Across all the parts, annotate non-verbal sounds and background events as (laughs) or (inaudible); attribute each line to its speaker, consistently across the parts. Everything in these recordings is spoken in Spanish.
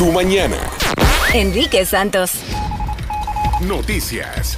Speaker 1: tu mañana.
Speaker 2: Enrique Santos.
Speaker 1: Noticias.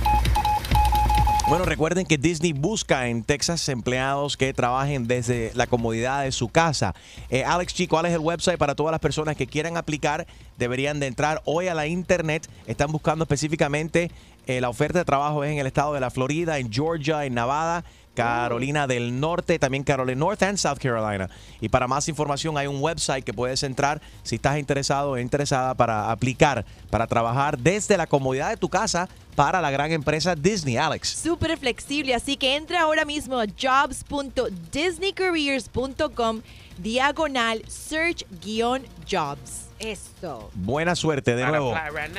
Speaker 3: Bueno, recuerden que Disney busca en Texas empleados que trabajen desde la comodidad de su casa. Eh, Alex G, ¿cuál es el website para todas las personas que quieran aplicar? Deberían de entrar hoy a la internet. Están buscando específicamente eh, la oferta de trabajo es en el estado de la Florida, en Georgia, en Nevada. Carolina del Norte, también Carolina North and South Carolina. Y para más información hay un website que puedes entrar si estás interesado o interesada para aplicar, para trabajar desde la comodidad de tu casa para la gran empresa Disney, Alex.
Speaker 4: Súper flexible, así que entra ahora mismo a jobs.disneycareers.com diagonal search-jobs. Esto.
Speaker 3: Buena suerte de nuevo.
Speaker 5: right.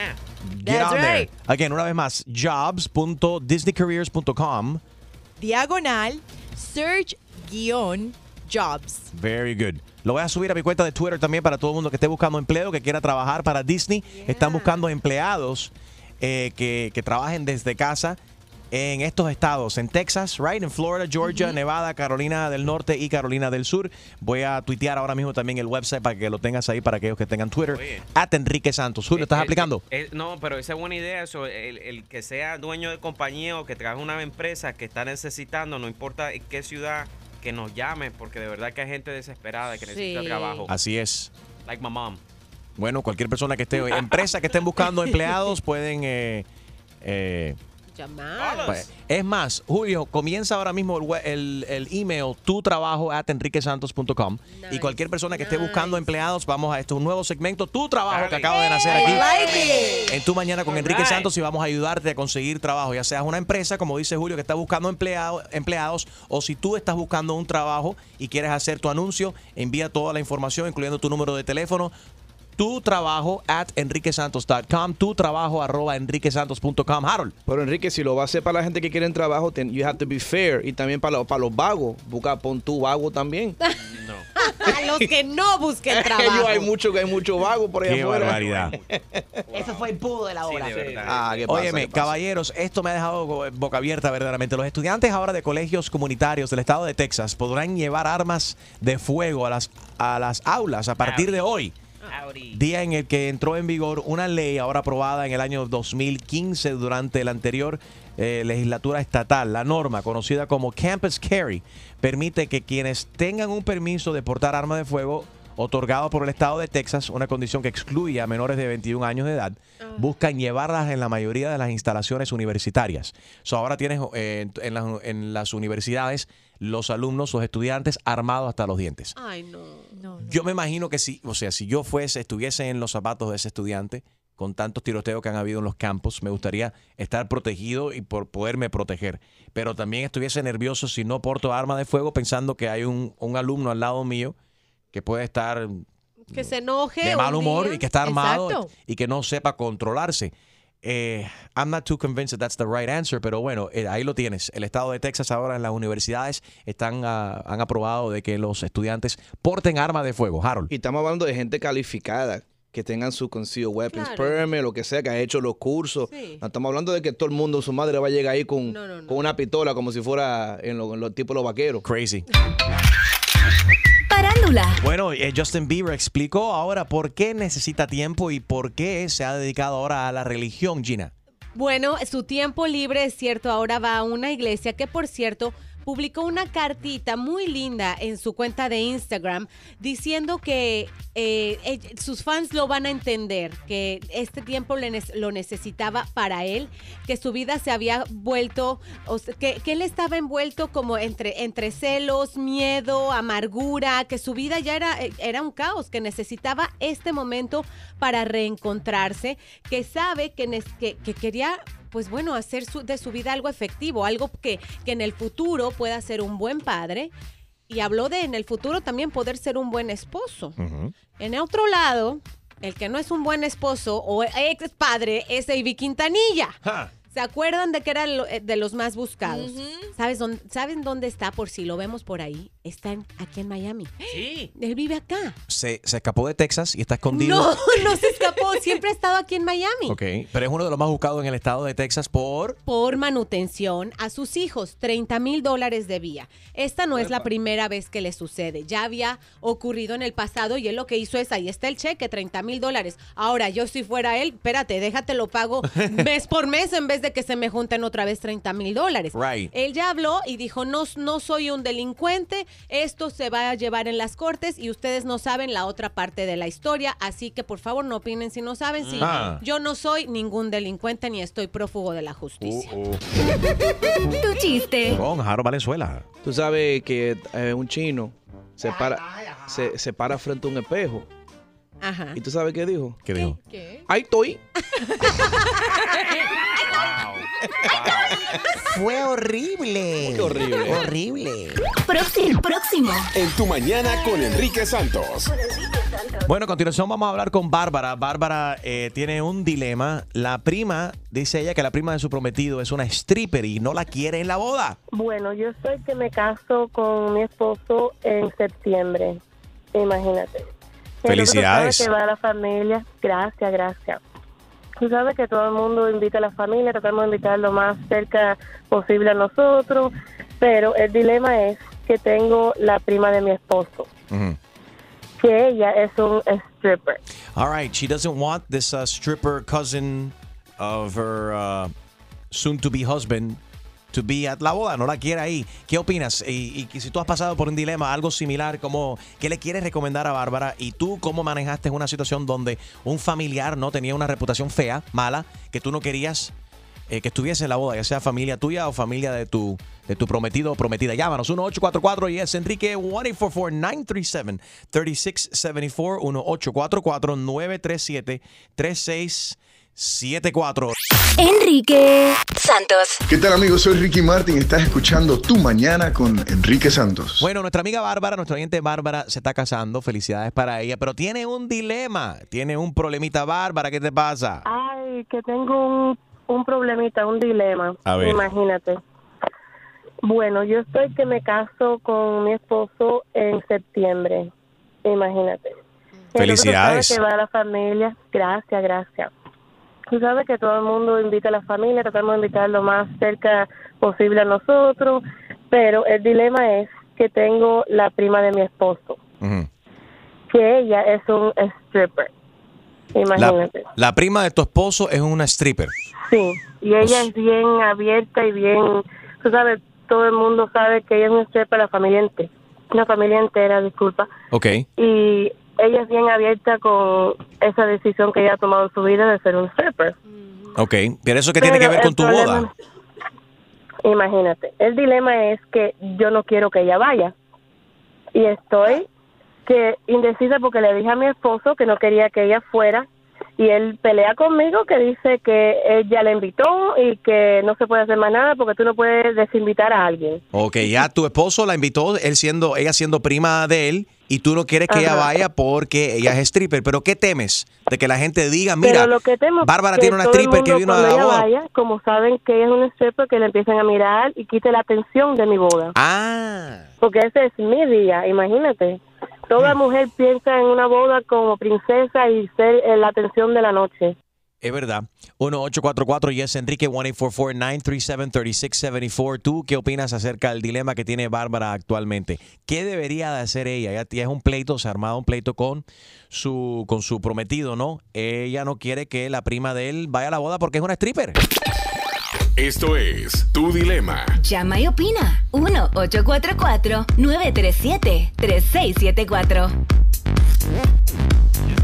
Speaker 3: Get
Speaker 4: That's
Speaker 3: on there. Again, una vez más, jobs.disneycareers.com.
Speaker 4: Diagonal search-jobs.
Speaker 3: Very good. Lo voy a subir a mi cuenta de Twitter también para todo el mundo que esté buscando empleo, que quiera trabajar para Disney. Están buscando empleados eh, que, que trabajen desde casa en estos estados, en Texas, right, en Florida, Georgia, Nevada, Carolina del Norte y Carolina del Sur. Voy a tuitear ahora mismo también el website para que lo tengas ahí para aquellos que tengan Twitter. At Enrique Santos. Julio, ¿estás
Speaker 5: El-
Speaker 3: aplicando?
Speaker 5: el- el- no, pero esa es buena idea. Eso, el, el que sea dueño de compañía o que trabaje en una empresa que está necesitando, no importa en qué ciudad, que nos llame, porque de verdad que hay gente desesperada que necesita
Speaker 4: Sí.
Speaker 5: trabajo.
Speaker 3: Así es.
Speaker 5: Like my mom.
Speaker 3: Bueno, cualquier persona que esté, empresa que estén buscando (laughs) empleados pueden... eh, eh, Pues, Es más, Julio, comienza ahora mismo el, el, el email tu trabajo at enriquesantos.com y cualquier persona que esté buscando empleados, vamos a este un nuevo segmento, tu trabajo que acaba de nacer aquí.
Speaker 4: like.
Speaker 3: En tu mañana con Enrique. Santos y vamos a ayudarte a conseguir trabajo, ya seas una empresa, como dice Julio, que está buscando empleado- empleados, o si tú estás buscando un trabajo y quieres hacer tu anuncio, envía toda la información, incluyendo tu número de teléfono, tu trabajo at enriquesantos.com, tu trabajo arroba enriquesantos.com. Harold.
Speaker 6: Pero Enrique, si lo va a hacer para la gente que quiere trabajo, ten- you have to be fair. Y también para, los- para los vagos. Busca, pon tu vago también. (laughs)
Speaker 4: A los que no busquen (laughs) trabajo.
Speaker 6: hay mucho, hay mucho vago por ahí
Speaker 3: Qué
Speaker 6: afuera.
Speaker 3: barbaridad. (laughs)
Speaker 4: Eso fue el pudo de la hora.
Speaker 5: de.
Speaker 6: Ah, ¿qué pasa?
Speaker 3: Óyeme,
Speaker 6: ¿Qué pasa?
Speaker 3: caballeros, esto me ha dejado boca abierta verdaderamente. Los estudiantes ahora de colegios comunitarios del estado de Texas podrán llevar armas de fuego a las, a las aulas a partir de hoy. Día en el que entró en vigor una ley ahora aprobada en el año 2015 durante la anterior eh, legislatura estatal. La norma, conocida como Campus Carry, permite que quienes tengan un permiso de portar arma de fuego otorgado por el estado de Texas, una condición que excluye a menores de 21 años de edad, buscan llevarlas en la mayoría de las instalaciones universitarias. So, ahora tienes eh, en las, en las universidades los alumnos, los estudiantes armados hasta los dientes.
Speaker 4: Ay, no. No, no.
Speaker 3: Yo me imagino que si, o sea, si yo fuese, estuviese en los zapatos de ese estudiante, con tantos tiroteos que han habido en los campos, me gustaría estar protegido y por poderme proteger. Pero también estuviese nervioso si no porto arma de fuego pensando que hay un, un alumno al lado mío que puede estar
Speaker 4: Que se enoje.
Speaker 3: de mal humor
Speaker 4: día.
Speaker 3: y que está armado
Speaker 4: Exacto.
Speaker 3: y que no sepa controlarse. Eh, I'm not too convinced that that's the right answer, pero bueno, eh, ahí lo tienes. El estado de Texas ahora en las universidades están ah, han aprobado de que los estudiantes porten armas de fuego. Harold.
Speaker 6: Y estamos hablando de gente calificada que tengan su concealed weapons
Speaker 4: Claro.
Speaker 6: permit, lo que sea, que ha hecho los cursos.
Speaker 4: Sí.
Speaker 6: No estamos hablando de que todo el mundo, su madre va a llegar ahí con,
Speaker 4: No, no, no.
Speaker 6: con una pistola como si fuera en los lo, tipos los vaqueros.
Speaker 3: Crazy. (laughs)
Speaker 2: Parándula.
Speaker 3: Bueno, eh, Justin Bieber explicó ahora por qué necesita tiempo y por qué se ha dedicado ahora a la religión, Gina.
Speaker 4: Bueno, su tiempo libre, es cierto, ahora va a una iglesia que, por cierto, publicó una cartita muy linda en su cuenta de Instagram diciendo que eh, sus fans lo van a entender, que este tiempo lo necesitaba para él, que su vida se había vuelto, que, él estaba envuelto como entre, celos, miedo, amargura, que su vida ya era, eh, era un caos, que necesitaba este momento para reencontrarse, que sabe que, que quería pues bueno, hacer su- de su vida algo efectivo, algo que, que en el futuro pueda ser un buen padre. Y habló de en el futuro también poder ser un buen esposo. En otro lado, el que no es un buen esposo o ex padre es Avi Quintanilla. ¿Se acuerdan de que era lo- eh, de los más buscados? ¿Sabes dónde, ¿Saben dónde está por si lo vemos por ahí? Está en- aquí en Miami.
Speaker 5: Sí.
Speaker 4: Él vive acá.
Speaker 3: Se, se escapó de Texas y está escondido.
Speaker 4: No, no se escapó. Siempre ha estado aquí en Miami.
Speaker 3: Ok, pero es uno de los más buscados en el estado de Texas por...
Speaker 4: Por manutención a sus hijos, 30 mil dólares de vía. Esta no es la primera vez que le sucede. Ya había ocurrido en el pasado y él lo que hizo es, ahí está el cheque, 30 mil dólares. Ahora, yo si fuera él, espérate, déjate lo pago (laughs) mes por mes en vez de que se me junten otra vez 30 mil dólares.
Speaker 3: Right.
Speaker 4: Él ya habló y dijo, no, no soy un delincuente, esto se va a llevar en las cortes y ustedes no saben la otra parte de la historia, así que por favor no opinen si no saben. Si
Speaker 3: Ah.
Speaker 4: Yo no soy ningún delincuente ni estoy prófugo de la justicia.
Speaker 2: Tu chiste.
Speaker 3: Con Jaro Valenzuela.
Speaker 6: Tú sabes que eh, un chino se para, se, se para frente a un espejo.
Speaker 4: Ajá.
Speaker 6: ¿Y tú sabes qué dijo?
Speaker 3: ¿Qué dijo?
Speaker 6: Ahí estoy. (laughs)
Speaker 3: Fue horrible.
Speaker 6: Qué horrible.
Speaker 3: Horrible.
Speaker 2: Próximo. Próximo.
Speaker 7: En tu mañana con Enrique Santos.
Speaker 3: Bueno, a continuación vamos a hablar con Bárbara. Bárbara eh, tiene un dilema. La prima, dice ella que la prima de su prometido es una stripper y no la quiere en la boda.
Speaker 8: Bueno, yo estoy que me caso con mi esposo en septiembre. Imagínate. El
Speaker 3: Felicidades.
Speaker 8: otro sabe que va a la familia. Gracias, gracias. Tú sabes que todo el mundo invita a la familia, tratamos de invitar lo más cerca posible a nosotros, pero el dilema es que tengo la prima de mi esposo, que ella es un stripper.
Speaker 3: All right, she doesn't want this uh, stripper cousin of her uh, soon-to-be husband to be at la boda, no la quiere ahí. ¿Qué opinas? Y, y si tú has pasado por un dilema, algo similar, como ¿qué le quieres recomendar a Bárbara? Y tú cómo manejaste una situación donde un familiar no tenía una reputación fea, mala, que tú no querías eh, que estuviese en la boda, ya sea familia tuya o familia de tu de tu prometido o prometida. Llámanos 1844 y es Enrique 1-844-937-3674 1844-937-3674
Speaker 2: Enrique Santos.
Speaker 9: ¿Qué tal amigos? Soy Ricky Martin. Estás escuchando Tu Mañana con Enrique Santos.
Speaker 3: Bueno, nuestra amiga Bárbara, nuestra oyente Bárbara se está casando. Felicidades para ella, pero tiene un dilema, tiene un problemita. Bárbara, ¿qué te pasa?
Speaker 8: Ay, que tengo un, un problemita, un dilema.
Speaker 3: A ver.
Speaker 8: Imagínate. Bueno, yo estoy que me caso con mi esposo en septiembre. Imagínate.
Speaker 3: Felicidades.
Speaker 8: que va a la familia. Gracias, gracias. Tú sabes que todo el mundo invita a la familia, tratamos de invitar lo más cerca posible a nosotros, pero el dilema es que tengo la prima de mi esposo, que ella es un stripper.
Speaker 3: la,
Speaker 8: Imagínate.
Speaker 3: la prima de tu esposo es una stripper.
Speaker 8: Sí, y ella
Speaker 3: Pues-
Speaker 8: es bien abierta y bien, tú sabes, todo el mundo sabe que ella es un stripper, la familia entera, la familia entera, disculpa,
Speaker 3: Ok.
Speaker 8: y ella es bien abierta con esa decisión que ella ha tomado en su vida de ser un stripper.
Speaker 3: Ok. Pero eso que tiene que ver con tu
Speaker 8: problema-
Speaker 3: boda.
Speaker 8: Imagínate, el dilema es que yo no quiero que ella vaya y estoy que indecisa porque le dije a mi esposo que no quería que ella fuera y él pelea conmigo que dice que ella la invitó y que no se puede hacer más nada porque tú no puedes desinvitar a alguien.
Speaker 3: Ok, ya tu esposo la invitó, él siendo, ella siendo prima de él, y tú no quieres que ella vaya porque ella es stripper. Pero ¿qué temes? De que la gente diga, mira,
Speaker 8: lo que temo
Speaker 3: Bárbara
Speaker 8: que
Speaker 3: tiene una stripper que vino a la boda.
Speaker 8: vaya, como saben que ella es un stripper, que le empiecen a mirar y quite la atención de mi boda.
Speaker 3: Ah.
Speaker 8: porque ese es mi día, imagínate. Toda mujer piensa en una boda como princesa y ser la atención de la noche.
Speaker 3: Es verdad. 1844 y es Enrique 1-844-937-3674. ¿Tú qué opinas acerca del dilema que tiene Bárbara actualmente? ¿Qué debería de hacer ella? Ella tiene un pleito, se ha armado un pleito con su, con su prometido, ¿no? Ella no quiere que la prima de él vaya a la boda porque es una stripper.
Speaker 7: Esto es Tu Dilema.
Speaker 2: Llama y opina. 1-844-937-3674.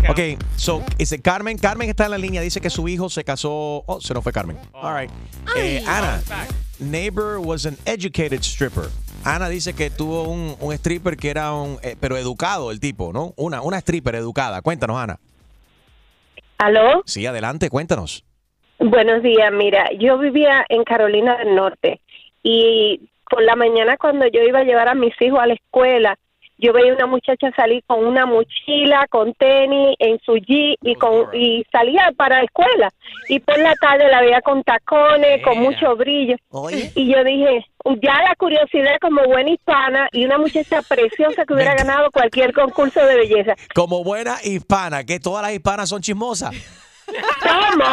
Speaker 3: Ok, so, dice Carmen, Carmen está en la línea, dice que su hijo se casó, oh, se nos fue Carmen. All right. Eh, Ana, neighbor was an educated stripper. Ana dice que tuvo un, un stripper que era un, eh, pero educado el tipo, ¿no? Una, una stripper educada. Cuéntanos, Ana.
Speaker 8: ¿Aló?
Speaker 3: Sí, adelante, cuéntanos.
Speaker 8: Buenos días, mira, yo vivía en Carolina del Norte y por la mañana cuando yo iba a llevar a mis hijos a la escuela,
Speaker 10: yo veía una muchacha salir con una mochila, con tenis, en su jeep y con y salía para la escuela. Y por la tarde la veía con tacones, con mucho brillo. Y yo dije, ya la curiosidad como buena hispana y una muchacha (laughs) preciosa que hubiera ganado cualquier concurso de belleza.
Speaker 3: Como buena hispana, que todas las hispanas son chismosas.
Speaker 10: ¿Cómo?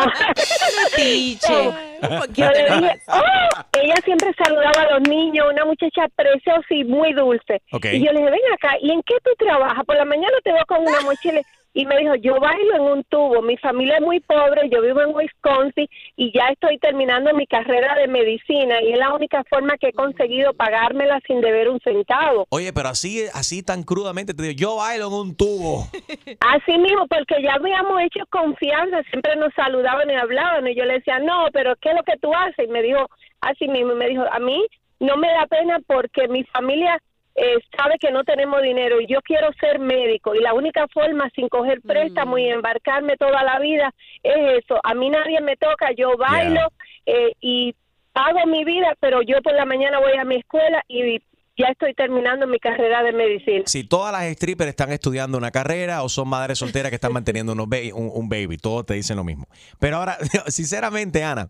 Speaker 10: Yo le dije, oh, ella siempre saludaba a los niños, una muchacha preciosa y muy dulce. Y yo le dije, ven acá, ¿y en qué tú trabajas? Por la mañana te veo con una mochila. Y me dijo, yo bailo en un tubo, mi familia es muy pobre, yo vivo en Wisconsin y ya estoy terminando mi carrera de medicina y es la única forma que he conseguido pagármela sin deber un centavo.
Speaker 3: Oye, pero así, así tan crudamente te digo, yo bailo en un tubo. (laughs)
Speaker 10: Así mismo, porque ya habíamos hecho confianza, siempre nos saludaban y hablaban, y yo le decía, no, pero ¿qué es lo que tú haces? Y me dijo, así mismo, me dijo, a mí no me da pena porque mi familia eh, sabe que no tenemos dinero y yo quiero ser médico y la única forma sin coger préstamo y embarcarme toda la vida es eso. A mí nadie me toca, yo bailo eh, y hago mi vida, pero yo por la mañana voy a mi escuela y ya estoy terminando mi carrera de medicina.
Speaker 3: Si todas las strippers están estudiando una carrera o son madres solteras que están manteniendo unos ba- un, un baby, todos te dicen lo mismo. Pero ahora, (laughs) sinceramente, Ana,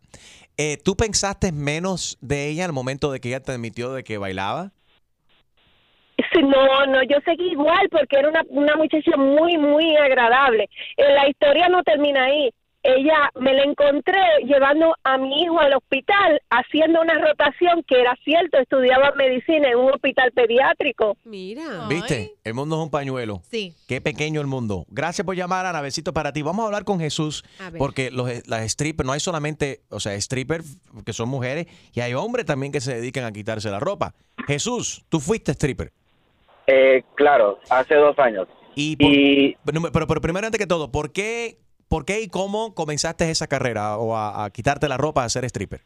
Speaker 3: eh, ¿tú pensaste menos de ella al momento de que ella te admitió de que bailaba?
Speaker 10: No, no, yo seguí igual porque era una, una muchacha muy, muy agradable. Eh, la historia no termina ahí. Ella me la encontré llevando a mi hijo al hospital, haciendo una rotación que era cierto, estudiaba medicina en un hospital pediátrico.
Speaker 4: Mira.
Speaker 3: ¿Viste? El mundo es un pañuelo.
Speaker 4: Sí.
Speaker 3: Qué pequeño el mundo. Gracias por llamar, Ana. Besito para ti. Vamos a hablar con Jesús,
Speaker 4: A ver.
Speaker 3: porque los, las strippers, no hay solamente, o sea, strippers que son mujeres, y hay hombres también que se dedican a quitarse la ropa. Jesús, tú fuiste stripper.
Speaker 11: Eh, claro, hace dos años.
Speaker 3: Y, pero, pero, pero primero, antes que todo, ¿por qué, ¿por qué y cómo comenzaste esa carrera o a, a quitarte la ropa a ser stripper?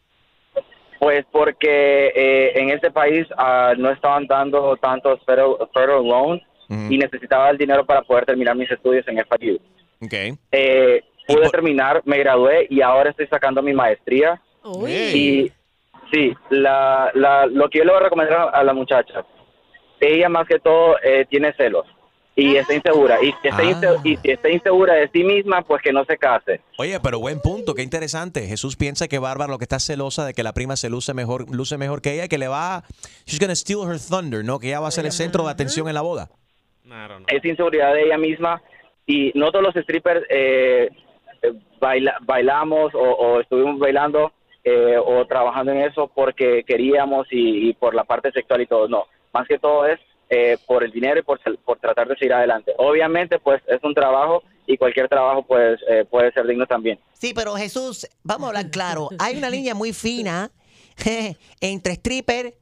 Speaker 11: Pues porque eh, en este país ah, no estaban dando tantos federal, federal loans y necesitaba el dinero para poder terminar mis estudios en FIU.
Speaker 3: Ok.
Speaker 11: Eh, pude terminar, me gradué y ahora estoy sacando mi maestría. Y sí, la, la, lo que yo le voy a recomendar a la muchacha, ella más que todo eh, tiene celos y está insegura. Y si está,
Speaker 3: Ah.
Speaker 11: inse- y si está insegura de sí misma, pues que no se case.
Speaker 3: Oye, pero buen punto, qué interesante. Jesús piensa que Bárbara lo que está celosa de que la prima se luce mejor, luce mejor que ella, que le va, she's gonna steal her thunder, ¿no? Que ella va a ser el centro de atención en la boda.
Speaker 11: Es inseguridad de ella misma y no todos los strippers eh, eh, baila- bailamos o, o estuvimos bailando eh, o trabajando en eso porque queríamos y, y por la parte sexual y todo. No, más que todo es eh, por el dinero y por, por tratar de seguir adelante. Obviamente, pues es un trabajo y cualquier trabajo pues eh, puede ser digno también.
Speaker 12: Sí, pero Jesús, vamos a hablar claro. Hay una línea muy fina (laughs) entre stripper.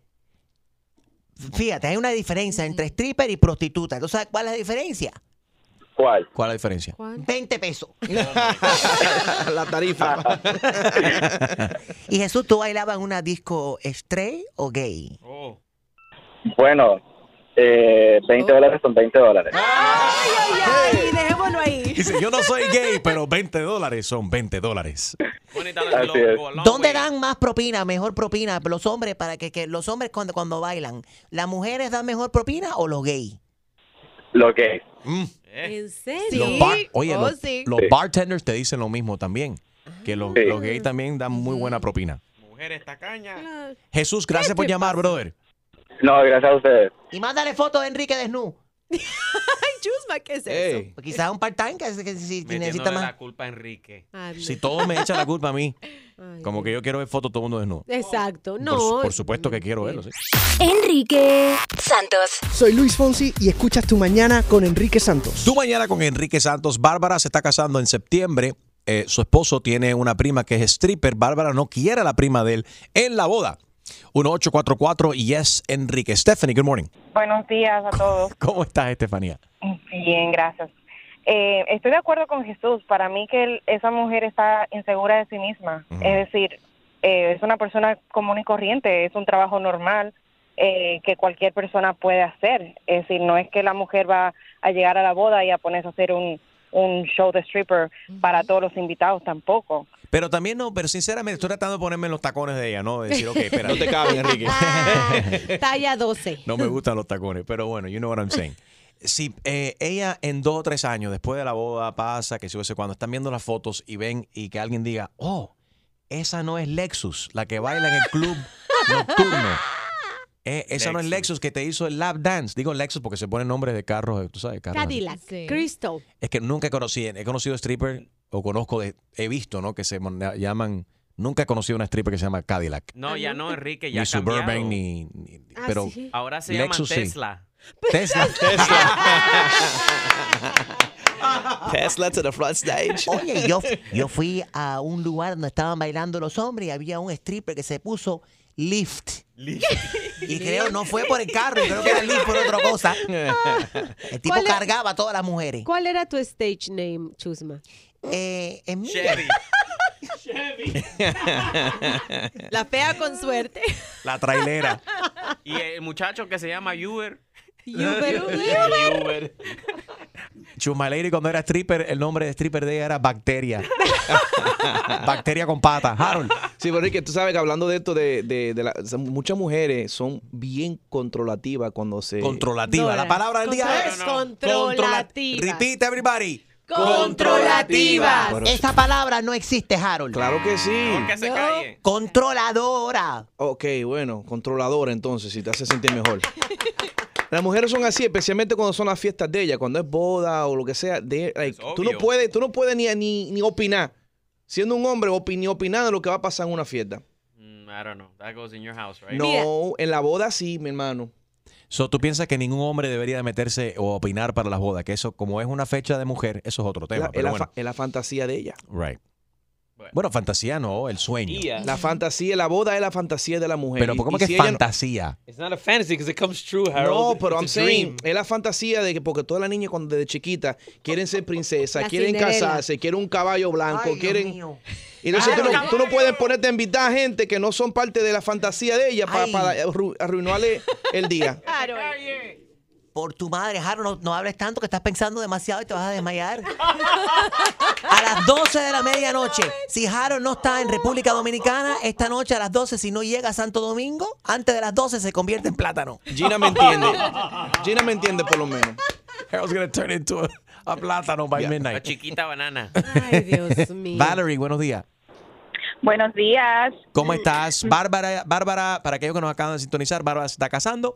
Speaker 12: Fíjate, hay una diferencia entre stripper y prostituta. ¿Tú sabes cuál es la diferencia?
Speaker 11: ¿Cuál?
Speaker 3: ¿Cuál es la diferencia?
Speaker 12: 20 pesos. (laughs)
Speaker 6: la tarifa. (laughs)
Speaker 12: y Jesús, ¿tú bailabas en una disco straight o gay?
Speaker 11: Bueno, eh, 20 dólares son 20 dólares.
Speaker 4: Ay, dejémoslo ahí.
Speaker 3: Dice, yo no soy gay, (laughs) pero 20 dólares son 20 dólares.
Speaker 11: Así es.
Speaker 12: ¿Dónde dan más propina, mejor propina los hombres para que, que los hombres cuando, cuando bailan, las mujeres dan mejor propina o los gays?
Speaker 11: Lo que
Speaker 4: ¿En serio?
Speaker 3: Los bar- oye,
Speaker 4: Oh,
Speaker 3: los,
Speaker 4: sí.
Speaker 3: los bartenders te dicen lo mismo también. Que los, los gays también dan muy buena propina.
Speaker 5: Mujeres tacañas.
Speaker 3: Jesús, gracias por llamar, brother.
Speaker 11: No, gracias a ustedes.
Speaker 12: Y mándale foto de Enrique desnudo. (laughs)
Speaker 4: Ay, Chusma, ¿qué es eso?
Speaker 12: Pues quizás un part-time que, que si necesita
Speaker 5: Metiéndole
Speaker 12: más.
Speaker 5: la culpa a Enrique.
Speaker 3: Si todos me echan la culpa a mí, como que yo quiero ver fotos todo el mundo desnudo.
Speaker 4: Exacto.
Speaker 3: Por,
Speaker 4: No.
Speaker 3: por supuesto que quiero verlo, sí.
Speaker 2: Enrique Santos.
Speaker 13: Soy Luis Fonsi y escuchas Tu Mañana con Enrique Santos.
Speaker 3: Tú mañana con Enrique Santos. Bárbara se está casando en septiembre. Eh, su esposo tiene una prima que es stripper. Bárbara no quiere a la prima de él en la boda. 1844 Yes Enrique. Stephanie, good morning.
Speaker 14: Buenos días a todos. (laughs)
Speaker 3: ¿Cómo estás, Estefanía?
Speaker 14: Bien, gracias. Eh, estoy de acuerdo con Jesús. Para mí que él- esa mujer está insegura de sí misma. Es decir, eh, es una persona común y corriente, es un trabajo normal eh, que cualquier persona puede hacer. Es decir, no es que la mujer va a llegar a la boda y a ponerse a hacer un, un show de stripper para todos los invitados tampoco.
Speaker 3: Pero también no, pero sinceramente estoy tratando de ponerme en los tacones de ella, ¿no? De decir, ok, espera.
Speaker 6: No te caben, Enrique. (laughs)
Speaker 4: Talla 12.
Speaker 3: No me gustan los tacones, pero bueno, you know what I'm saying. (laughs) Si eh, ella en dos o tres años, después de la boda, pasa, que si o sé cuando están viendo las fotos y ven y que alguien diga, oh, esa no es Lexus, la que baila en el club (laughs) nocturno. Eh, esa no es Lexus que te hizo el lap dance. Digo Lexus porque se ponen nombres de carros, eh, tú sabes, carros.
Speaker 4: Cadillac, Crystal.
Speaker 3: Es que nunca conocí, he conocido stripper o conozco, de, he visto, ¿no? Que se llaman, nunca he conocido una stripper que se llama Cadillac.
Speaker 5: No, ya no, Enrique, ya
Speaker 3: ni
Speaker 5: cambiado.
Speaker 3: Suburban, ni, ni-
Speaker 4: Ah,
Speaker 3: pero
Speaker 5: Ahora se
Speaker 3: Lexus sí.
Speaker 5: llaman (laughs) Tesla.
Speaker 3: Tesla. (laughs)
Speaker 6: Tesla to the front stage.
Speaker 12: Oye, yo, yo fui a un lugar donde estaban bailando los hombres y había un stripper que se puso lift. Y creo no fue por el carro, creo que era lift por otra cosa. El tipo
Speaker 4: ¿Cuál es-
Speaker 12: cargaba a todas las mujeres.
Speaker 4: ¿Cuál era tu stage name, Chusma?
Speaker 12: Eh, en mi-
Speaker 15: La fea con suerte.
Speaker 3: La trailera.
Speaker 5: Y el muchacho que se llama Uber.
Speaker 4: Uber,
Speaker 5: Uber.
Speaker 3: Chuma Lady cuando era stripper, el nombre de stripper de ella era Bacteria. (laughs) Bacteria con patas. Harold.
Speaker 6: Sí, pero Enrique, tú sabes que hablando de esto, de, de, de la- o sea, muchas mujeres son bien controlativas cuando se...
Speaker 3: Controlativa. La palabra del día es
Speaker 4: Controlativa.
Speaker 3: Repeat everybody.
Speaker 4: Controlativa.
Speaker 12: Esa palabra no existe, Harold.
Speaker 6: Claro que sí.
Speaker 5: Que se calle.
Speaker 12: Controladora.
Speaker 6: Ok, bueno, controladora entonces, si te hace sentir mejor. (laughs) Las mujeres son así, especialmente cuando son las fiestas de ella, cuando es boda o lo que sea. de- like, tú no puedes, tú no puedes ni, ni, ni opinar. Siendo un hombre, opi- ni opinar de lo que va a pasar en una fiesta.
Speaker 5: Mm, I don't know. That goes in your house, right?
Speaker 6: No, en la boda sí, mi hermano.
Speaker 3: So, ¿Tú piensas que ningún hombre debería de meterse o opinar para las bodas? Que eso, como es una fecha de mujer, eso es otro
Speaker 6: Es
Speaker 3: tema.
Speaker 6: la, es
Speaker 3: pero
Speaker 6: la
Speaker 3: bueno.
Speaker 6: fa- es la fantasía de ella.
Speaker 3: Right. Bueno, fantasía no, el sueño.
Speaker 6: La fantasía, la boda es la fantasía de la mujer.
Speaker 3: Pero ¿cómo
Speaker 6: y
Speaker 3: que
Speaker 6: si ella no-
Speaker 3: fantasía?
Speaker 16: It's not a fantasy because it comes true, Harold.
Speaker 6: No, pero
Speaker 16: It's
Speaker 6: I'm saying,
Speaker 16: dream.
Speaker 6: es la fantasía de que porque todas las niñas cuando desde chiquitas quieren ser princesas,
Speaker 16: La
Speaker 6: quieren
Speaker 16: Cinderella.
Speaker 6: casarse, quieren un caballo blanco,
Speaker 16: Ay, Dios
Speaker 6: quieren...
Speaker 16: mío.
Speaker 6: Y entonces tú, no, tú no puedes ponerte a invitar a gente que no son parte de la fantasía de ella para arru- arruinarle el día.
Speaker 12: Por tu madre, Harold, no, no hables tanto que estás pensando demasiado y te vas a desmayar. (laughs) A las 12 de la medianoche, si Harold no está en República Dominicana, esta noche a las 12, si no llega a Santo Domingo, antes de las 12 se convierte en plátano.
Speaker 6: Gina me entiende. Gina me entiende por lo menos.
Speaker 3: Harold's gonna turn into a, a plátano by
Speaker 5: La
Speaker 3: midnight.
Speaker 5: chiquita banana.
Speaker 4: Ay, Dios mío.
Speaker 3: Valerie, buenos días.
Speaker 17: Buenos días.
Speaker 3: ¿Cómo estás? Bárbara, Bárbara, para aquellos que nos acaban de sintonizar, Bárbara se está casando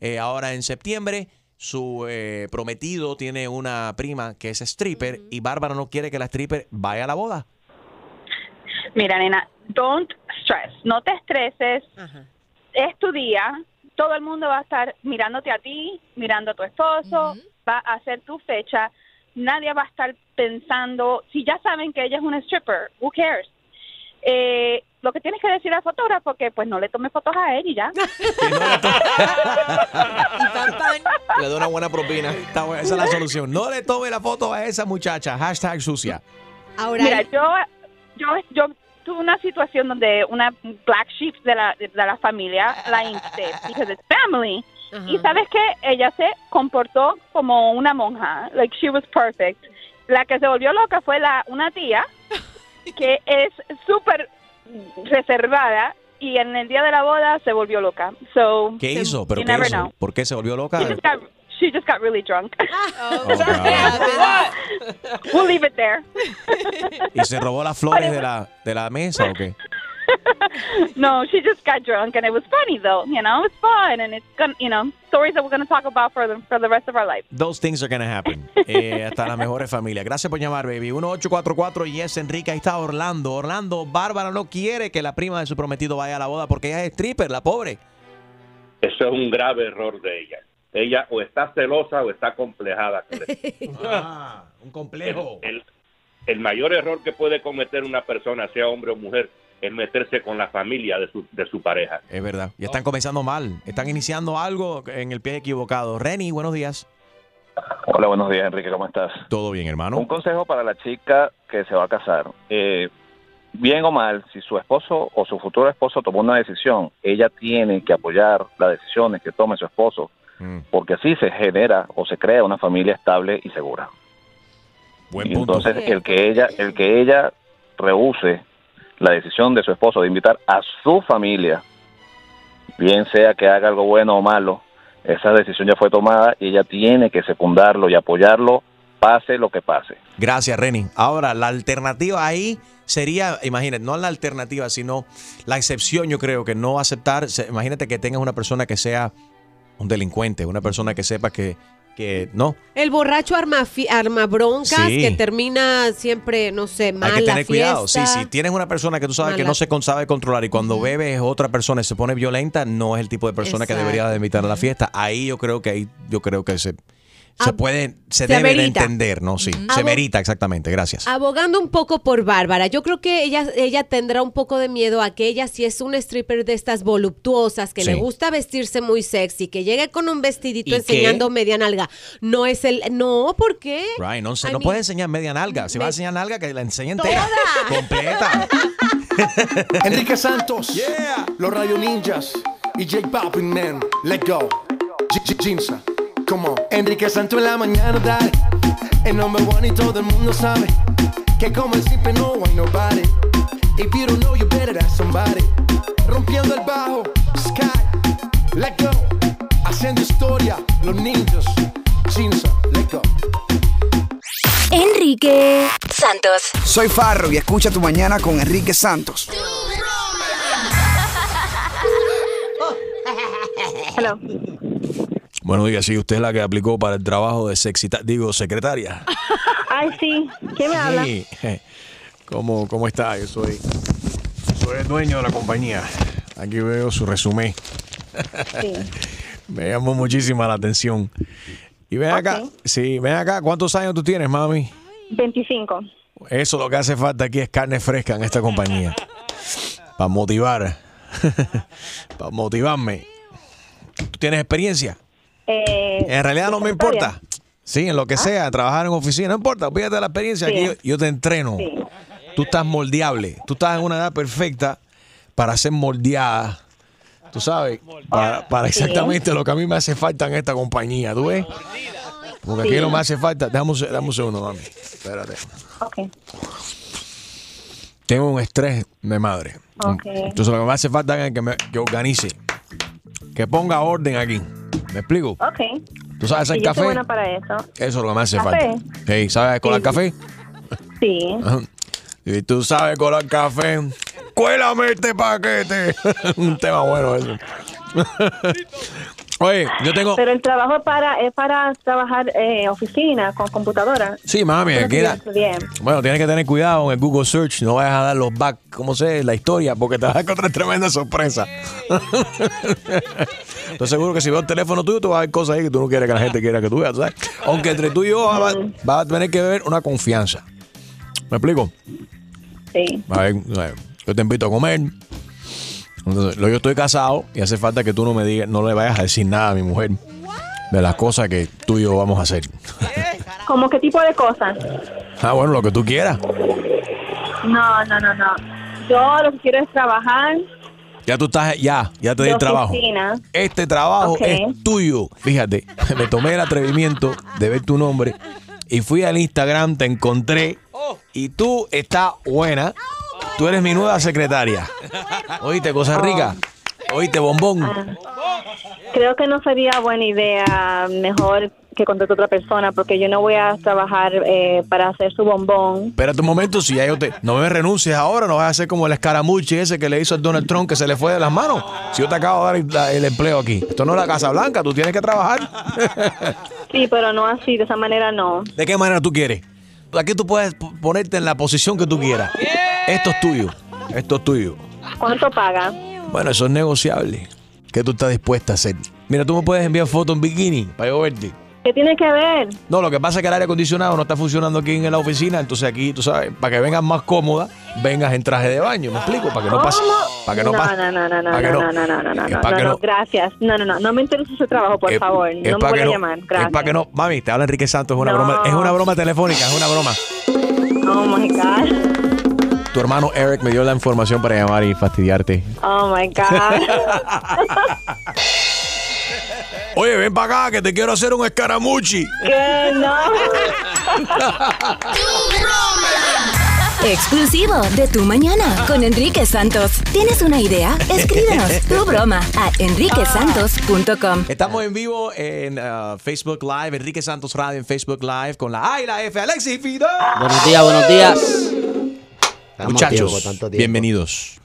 Speaker 3: eh, ahora en septiembre. Su eh, prometido tiene una prima que es stripper y Bárbara no quiere que la stripper vaya a la boda.
Speaker 17: Mira, nena, don't stress. No te estreses. Es tu día. Todo el mundo va a estar mirándote a ti, mirando a tu esposo. Va a hacer tu fecha. Nadie va a estar pensando. Si ya saben que ella es una stripper, who cares? Eh, lo que tienes que decir al fotógrafo que pues no le tome fotos a él y ya. (laughs)
Speaker 6: Le doy una buena propina.
Speaker 3: Está buena, esa es la solución. No le tome la foto a esa muchacha. Hashtag sucia.
Speaker 4: Ahora,
Speaker 17: Mira, yo, yo, yo tuve una situación donde una black sheep de la, de la familia la insté, because it's family. Y sabes que ella se comportó como una monja, like she was perfect. La que se volvió loca fue la una tía que es súper reservada y en el día de la boda se volvió loca. So
Speaker 3: ¿Qué hizo? ¿Pero qué hizo?
Speaker 17: know.
Speaker 3: ¿Por qué se volvió loca?
Speaker 17: She just got, she just got really drunk.
Speaker 3: Oh, God.
Speaker 17: we'll leave it there.
Speaker 3: ¿Y se robó las flores de la, de la mesa o qué?
Speaker 17: No, she just got drunk, and it was funny though. You know, it's fun, and it's gonna, you know, stories that we're gonna talk about for the for the rest of our life.
Speaker 3: Those things are gonna happen. (laughs) Eh, hasta las mejores familias. Gracias por llamar, baby. 1844 y es Enrique. Ahí está Orlando. Orlando, Bárbara no quiere que la prima de su prometido vaya a la boda porque ella es stripper, la pobre.
Speaker 18: Eso es un grave error de ella. Ella o está celosa o está complejada. (laughs)
Speaker 3: Ah, un complejo.
Speaker 18: El, el mayor error que puede cometer una persona, sea hombre o mujer, es meterse con la familia de su, de su pareja.
Speaker 3: Es verdad. Y están comenzando mal. Están iniciando algo en el pie equivocado. Reni, buenos días.
Speaker 19: Hola, buenos días, Enrique, ¿cómo estás?
Speaker 3: Todo bien, hermano.
Speaker 19: Un consejo para la chica que se va a casar. Eh, bien o mal, si su esposo o su futuro esposo tomó una decisión, ella tiene que apoyar las decisiones que tome su esposo, porque así se genera o se crea una familia estable y segura.
Speaker 3: Buen
Speaker 19: Y
Speaker 3: punto.
Speaker 19: Entonces, el que ella, el que ella rehúse la decisión de su esposo de invitar a su familia, bien sea que haga algo bueno o malo, esa decisión ya fue tomada y ella tiene que secundarlo y apoyarlo, pase lo que pase.
Speaker 3: Gracias, Reni. Ahora, la alternativa ahí sería, imagínate, no la alternativa, sino la excepción, yo creo, que no aceptar. Imagínate que tengas una persona que sea un delincuente, una persona que sepa que, que no.
Speaker 4: El borracho arma, arma broncas
Speaker 3: Sí.
Speaker 4: que termina siempre, no sé, mal
Speaker 3: Hay que tener cuidado. Sí, si tienes una persona que tú sabes que no se sabe controlar y cuando bebe es otra persona y se pone violenta, no es el tipo de persona que debería de invitar a la fiesta. Ahí yo creo que ahí yo creo que se, se puede, se,
Speaker 4: se
Speaker 3: debe de entender, ¿no? Sí, se merita exactamente. Gracias.
Speaker 4: Abogando un poco por Bárbara, yo creo que ella, ella tendrá un poco de miedo a que ella, si es una stripper de estas voluptuosas, que
Speaker 3: Sí.
Speaker 4: le gusta vestirse muy sexy, que llegue con un vestidito
Speaker 3: ¿Y
Speaker 4: enseñando media nalga, no es el... No, ¿por qué?
Speaker 3: Right, no, se- no
Speaker 4: mean,
Speaker 3: puede enseñar media nalga. Si va a enseñar nalga, que la enseñe entera.
Speaker 4: Toda. (laughs)
Speaker 3: Completa. (laughs)
Speaker 9: Enrique Santos, los Rayo Ninjas y Jake Poppin Man, let go. G- G- Ginza, come on. Enrique Santos en la mañana, dale. El number one y todo el mundo sabe que como él siempre no hay nobody. If you don't know, you better ask somebody. Rompiendo el bajo, Sky, let go. Haciendo historia, los ninjas, Ginza, let go.
Speaker 2: Enrique Santos.
Speaker 20: Soy Farro y escucha tu mañana con Enrique Santos. (laughs)
Speaker 14: Hello.
Speaker 3: Bueno, diga, si usted es la que aplicó para el trabajo de sexita, digo, secretaria. (laughs)
Speaker 14: Ay, sí. ¿Quién me habla?
Speaker 3: Sí. (laughs) ¿Cómo, ¿Cómo está? Yo soy, soy el dueño de la compañía. Aquí veo su resumen.
Speaker 14: Sí. (laughs)
Speaker 3: Me llamó muchísima la atención. Y ven acá, sí, ven acá, ¿cuántos años tú tienes, mami?
Speaker 14: 25.
Speaker 3: Eso lo que hace falta aquí es carne fresca en esta compañía. Para motivar. Para motivarme. ¿Tú tienes experiencia?
Speaker 14: Eh,
Speaker 3: En realidad no me importa. Sí, en lo que sea, trabajar en oficina, no importa, fíjate la experiencia,
Speaker 14: Sí.
Speaker 3: aquí yo, yo te entreno. Tú estás moldeable, tú estás en una edad perfecta para ser moldeada. Tú sabes, para, para
Speaker 14: Sí.
Speaker 3: exactamente lo que a mí me hace falta en esta compañía, ¿tú ves? Porque aquí no me hace falta, dame dame un segundo, mami. Espérate. Tengo un estrés de madre. Entonces lo que me hace falta es que, me, que organice, que ponga orden aquí. ¿Me explico?
Speaker 14: Ok.
Speaker 3: ¿Tú sabes hacer
Speaker 14: Y yo soy
Speaker 3: café?
Speaker 14: buena para eso.
Speaker 3: Eso es lo que me hace
Speaker 14: ¿Café?
Speaker 3: falta. Hey, ¿Sabes colar
Speaker 14: Sí.
Speaker 3: café?
Speaker 14: Sí. (laughs)
Speaker 3: Y tú sabes colar café. Cuélame este paquete. (laughs) Un tema bueno eso. (laughs) Oye, yo tengo.
Speaker 14: Pero el trabajo es para, es para trabajar eh, oficina con computadora.
Speaker 3: Sí, mami, aquí era-. Bueno, tienes que tener cuidado en el Google Search. No vayas a dar los back, como sé, la historia, porque te vas a encontrar tremenda sorpresa. (laughs) Estoy seguro que si veo el teléfono tuyo, tú vas a ver cosas ahí que tú no quieres que la gente quiera que tú veas, ¿sabes? Aunque entre tú y yo vas, vas a tener que ver una confianza. ¿Me explico?
Speaker 14: Sí.
Speaker 3: A ver, o sea, yo te invito a comer. Entonces, yo estoy casado y hace falta que tú no me digas, no le vayas a decir nada a mi mujer de las cosas que tú y yo vamos a hacer. (laughs)
Speaker 14: ¿Cómo qué tipo de cosas?
Speaker 3: Ah, bueno, lo que tú quieras.
Speaker 14: No, no, no, no. Yo lo que quiero es trabajar
Speaker 3: Ya tú estás, ya, ya te di el trabajo. Este trabajo es tuyo. Fíjate, (laughs) me tomé el atrevimiento de ver tu nombre y fui al Instagram, te encontré y tú estás buena. Tú eres mi nueva secretaria. Oíste, cosa rica. Oíste, bombón.
Speaker 14: Creo que no sería buena idea, mejor que contrate a otra persona, porque yo no voy a trabajar eh, para hacer su bombón.
Speaker 3: Espérate un momento, si ya yo te. No me renuncies ahora, no vas a hacer como el escaramuche ese que le hizo el Donald Trump que se le fue de las manos. Si yo te acabo de dar el, empleo aquí. Esto no es la Casa Blanca, tú tienes que trabajar. (laughs)
Speaker 14: Sí, pero no así, de esa manera no.
Speaker 3: ¿De qué manera tú quieres? Aquí tú puedes ponerte en la posición que tú quieras. Esto es tuyo. Esto es tuyo.
Speaker 14: ¿Cuánto paga?
Speaker 3: Bueno, eso es negociable. ¿Qué tú estás dispuesta a hacer? Mira, tú me puedes enviar fotos en bikini para yo verte.
Speaker 14: ¿Qué tiene que ver?
Speaker 3: No, lo que pasa es que el aire acondicionado no está funcionando aquí en la oficina, entonces aquí, tú sabes, para que vengas más cómoda, vengas en traje de baño, ¿me explico? Para que no pase. Para que no,
Speaker 14: no,
Speaker 3: pase.
Speaker 14: no, no, no, no, no, no, no, no, no,
Speaker 3: es
Speaker 14: no, no, no, gracias. No, no, no, no me interesa ese trabajo, por
Speaker 3: es-
Speaker 14: favor.
Speaker 3: es
Speaker 14: No me voy a llamar,
Speaker 3: Es
Speaker 14: gracias.
Speaker 3: para que no, mami, te habla Enrique Santos, es una broma, es una broma telefónica, es una broma.
Speaker 14: Oh my God.
Speaker 3: Tu hermano Eric me dio la información para llamar y fastidiarte.
Speaker 14: Oh my God. (laughs)
Speaker 3: Oye, ven para acá que te quiero hacer un escaramuchi.
Speaker 10: Que no.
Speaker 2: Exclusivo de Tu Mañana con Enrique Santos. ¿Tienes una idea? Escríbenos (laughs) tu broma a enriquesantos.com.
Speaker 3: Estamos en vivo en uh, Facebook Live, Enrique Santos Radio en Facebook Live con la A y la F, Alexis Fido.
Speaker 21: Buenos días, buenos días. Tanto
Speaker 3: Muchachos,
Speaker 21: tiempo,
Speaker 3: bienvenidos.